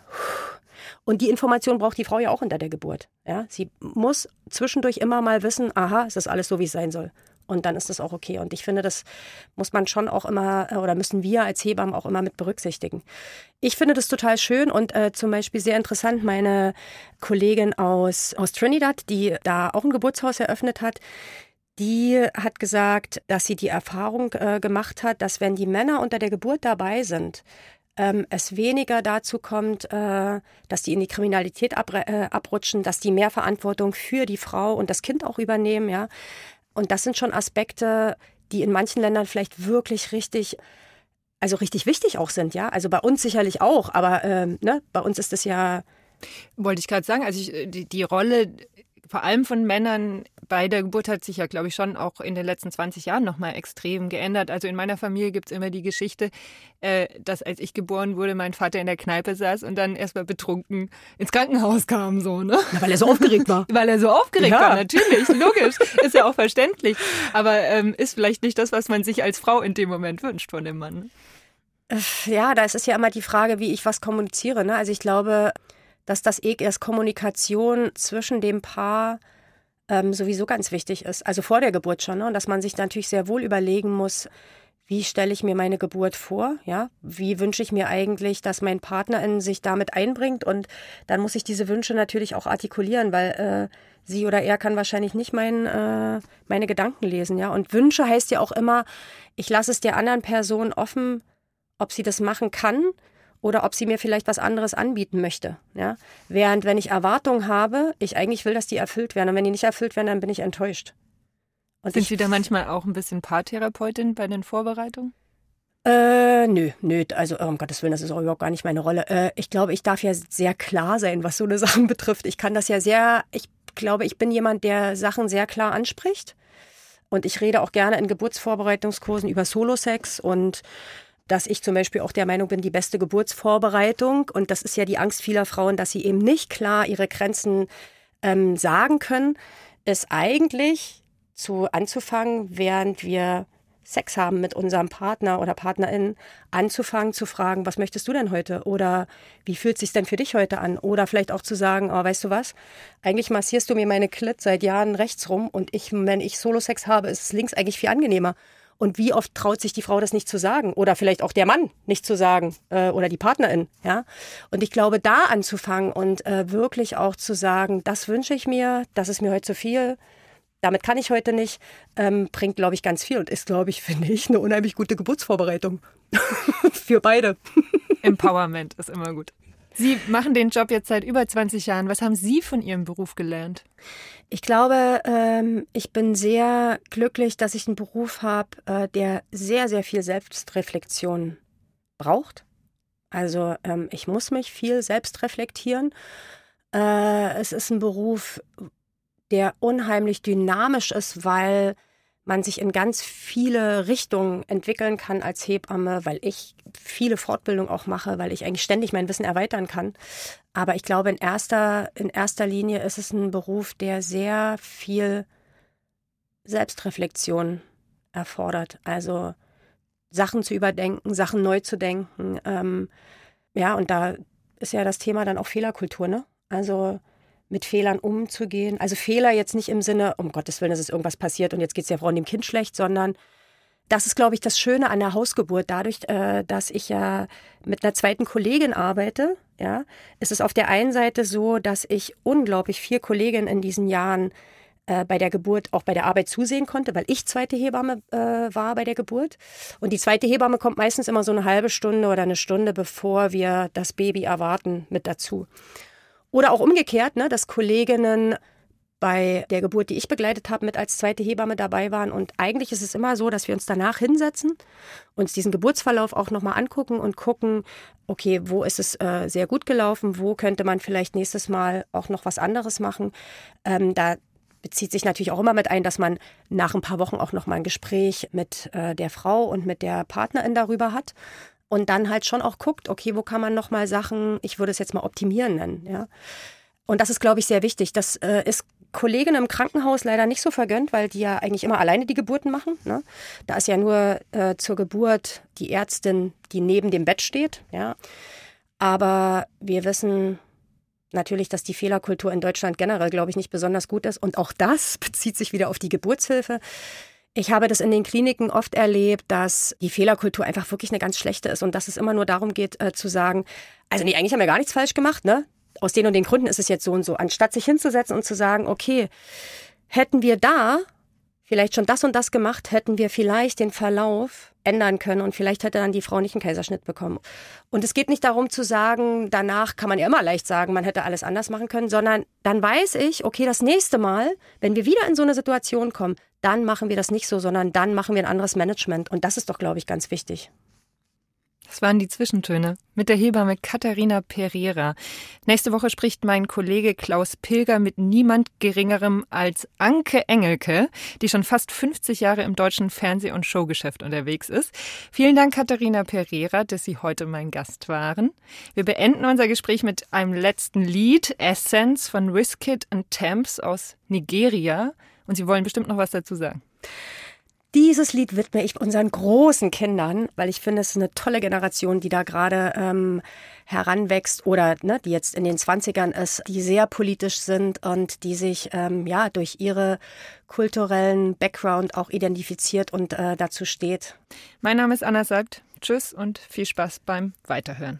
Und die Information braucht die Frau ja auch unter der Geburt. Ja? Sie muss zwischendurch immer mal wissen, aha, es ist alles so, wie es sein soll. Und dann ist das auch okay. Und ich finde, das muss man schon auch immer, äh, oder müssen wir als Hebammen auch immer mit berücksichtigen. Ich finde das total schön und äh, zum Beispiel sehr interessant, meine Kollegin aus, aus Trinidad, die da auch ein Geburtshaus eröffnet hat, die hat gesagt, dass sie die Erfahrung äh, gemacht hat, dass wenn die Männer unter der Geburt dabei sind, ähm, es weniger dazu kommt, äh, dass die in die Kriminalität äh, abrutschen, dass die mehr Verantwortung für die Frau und das Kind auch übernehmen, ja. Und das sind schon Aspekte, die in manchen Ländern vielleicht wirklich richtig, also richtig wichtig auch sind, ja. Also bei uns sicherlich auch, aber ähm, ne, bei uns ist es ja. Wollte ich gerade sagen, also ich, die, die Rolle vor allem von Männern bei der Geburt hat sich ja, glaube ich, schon auch in den letzten 20 Jahren nochmal extrem geändert. Also in meiner Familie gibt es immer die Geschichte, äh, dass als ich geboren wurde, mein Vater in der Kneipe saß und dann erstmal betrunken ins Krankenhaus kam, so, ne? Ja, weil er so aufgeregt war. weil er so aufgeregt ja. war, natürlich, logisch. ist ja auch verständlich. Aber ähm, ist vielleicht nicht das, was man sich als Frau in dem Moment wünscht von dem Mann. Ne? Ja, da ist es ja immer die Frage, wie ich was kommuniziere. Ne? Also ich glaube, dass das eh erst Kommunikation zwischen dem Paar ähm, sowieso ganz wichtig ist. Also vor der Geburt schon. Ne? Und dass man sich natürlich sehr wohl überlegen muss, wie stelle ich mir meine Geburt vor? Ja, wie wünsche ich mir eigentlich, dass mein Partner in sich damit einbringt? Und dann muss ich diese Wünsche natürlich auch artikulieren, weil äh, sie oder er kann wahrscheinlich nicht mein, äh, meine Gedanken lesen. Ja, und Wünsche heißt ja auch immer, ich lasse es der anderen Person offen, ob sie das machen kann oder ob sie mir vielleicht was anderes anbieten möchte. Ja? Während wenn ich Erwartungen habe, ich eigentlich will, dass die erfüllt werden. Und wenn die nicht erfüllt werden, dann bin ich enttäuscht. Und Sind Sie da manchmal auch ein bisschen Paartherapeutin bei den Vorbereitungen? Äh, nö, nö, also um Gottes Willen, das ist auch überhaupt gar nicht meine Rolle. Äh, ich glaube, ich darf ja sehr klar sein, was so eine Sache betrifft. Ich kann das ja sehr, ich glaube, ich bin jemand, der Sachen sehr klar anspricht. Und ich rede auch gerne in Geburtsvorbereitungskursen über Solo-Sex und dass ich zum Beispiel auch der Meinung bin, die beste Geburtsvorbereitung, und das ist ja die Angst vieler Frauen, dass sie eben nicht klar ihre Grenzen ähm, sagen können, ist eigentlich zu anzufangen, während wir Sex haben mit unserem Partner oder Partnerin, anzufangen zu fragen, was möchtest du denn heute? Oder wie fühlt es sich denn für dich heute an? Oder vielleicht auch zu sagen, oh, weißt du was? Eigentlich massierst du mir meine Klit seit Jahren rechts rum und ich, wenn ich Solo-Sex habe, ist es links eigentlich viel angenehmer. Und wie oft traut sich die Frau das nicht zu sagen? Oder vielleicht auch der Mann nicht zu sagen äh, oder die Partnerin. Ja? Und ich glaube, da anzufangen und äh, wirklich auch zu sagen, das wünsche ich mir, das ist mir heute zu viel, damit kann ich heute nicht, ähm, bringt, glaube ich, ganz viel und ist, glaube ich, finde ich, eine unheimlich gute Geburtsvorbereitung für beide. Empowerment ist immer gut. Sie machen den Job jetzt seit über 20 Jahren. Was haben Sie von Ihrem Beruf gelernt? Ich glaube, ähm, ich bin sehr glücklich, dass ich einen Beruf habe, äh, der sehr, sehr viel Selbstreflexion braucht. Also ähm, ich muss mich viel selbst reflektieren. Äh, es ist ein Beruf, der unheimlich dynamisch ist, weil man sich in ganz viele Richtungen entwickeln kann als Hebamme, weil ich viele Fortbildungen auch mache, weil ich eigentlich ständig mein Wissen erweitern kann. Aber ich glaube, in erster, in erster Linie ist es ein Beruf, der sehr viel Selbstreflexion erfordert. Also Sachen zu überdenken, Sachen neu zu denken. Ähm, ja, und da ist ja das Thema dann auch Fehlerkultur, ne? Also mit Fehlern umzugehen. Also Fehler jetzt nicht im Sinne, um Gottes Willen, es irgendwas passiert und jetzt geht es der Frau und dem Kind schlecht, sondern das ist, glaube ich, das Schöne an der Hausgeburt. Dadurch, äh, dass ich ja mit einer zweiten Kollegin arbeite, ja, ist es auf der einen Seite so, dass ich unglaublich vier Kolleginnen in diesen Jahren äh, bei der Geburt, auch bei der Arbeit zusehen konnte, weil ich zweite Hebamme äh, war bei der Geburt. Und die zweite Hebamme kommt meistens immer so eine halbe Stunde oder eine Stunde, bevor wir das Baby erwarten, mit dazu. Oder auch umgekehrt, ne, dass Kolleginnen bei der Geburt, die ich begleitet habe, mit als zweite Hebamme dabei waren. Und eigentlich ist es immer so, dass wir uns danach hinsetzen, uns diesen Geburtsverlauf auch nochmal angucken und gucken, okay, wo ist es äh, sehr gut gelaufen, wo könnte man vielleicht nächstes Mal auch noch was anderes machen. Ähm, da bezieht sich natürlich auch immer mit ein, dass man nach ein paar Wochen auch nochmal ein Gespräch mit äh, der Frau und mit der Partnerin darüber hat und dann halt schon auch guckt, okay, wo kann man nochmal Sachen, ich würde es jetzt mal optimieren nennen, ja. Und das ist, glaube ich, sehr wichtig. Das äh, ist Kolleginnen im Krankenhaus leider nicht so vergönnt, weil die ja eigentlich immer alleine die Geburten machen. Ne? Da ist ja nur äh, zur Geburt die Ärztin, die neben dem Bett steht. Ja. Aber wir wissen natürlich, dass die Fehlerkultur in Deutschland generell, glaube ich, nicht besonders gut ist. Und auch das bezieht sich wieder auf die Geburtshilfe. Ich habe das in den Kliniken oft erlebt, dass die Fehlerkultur einfach wirklich eine ganz schlechte ist und dass es immer nur darum geht, äh, zu sagen, also nee, eigentlich haben wir gar nichts falsch gemacht, ne? Aus den und den Gründen ist es jetzt so und so. Anstatt sich hinzusetzen und zu sagen, okay, hätten wir da vielleicht schon das und das gemacht, hätten wir vielleicht den Verlauf ändern können und vielleicht hätte dann die Frau nicht einen Kaiserschnitt bekommen. Und es geht nicht darum zu sagen, danach kann man ja immer leicht sagen, man hätte alles anders machen können, sondern dann weiß ich, okay, das nächste Mal, wenn wir wieder in so eine Situation kommen, dann machen wir das nicht so, sondern dann machen wir ein anderes Management. Und das ist doch, glaube ich, ganz wichtig. Das waren die Zwischentöne mit der Hebamme Katharina Pereira. Nächste Woche spricht mein Kollege Klaus Pilger mit niemand Geringerem als Anke Engelke, die schon fast 50 Jahre im deutschen Fernseh- und Showgeschäft unterwegs ist. Vielen Dank, Katharina Pereira, dass Sie heute mein Gast waren. Wir beenden unser Gespräch mit einem letzten Lied, Essence von Wizkid and Thames aus Nigeria. Und Sie wollen bestimmt noch was dazu sagen. Dieses Lied widme ich unseren großen Kindern, weil ich finde, es ist eine tolle Generation, die da gerade ähm, heranwächst oder ne, die jetzt in den Zwanzigern ist, die sehr politisch sind und die sich ähm, ja durch ihre kulturellen Background auch identifiziert und äh, dazu steht. Mein Name ist Anna sagt Tschüss und viel Spaß beim Weiterhören.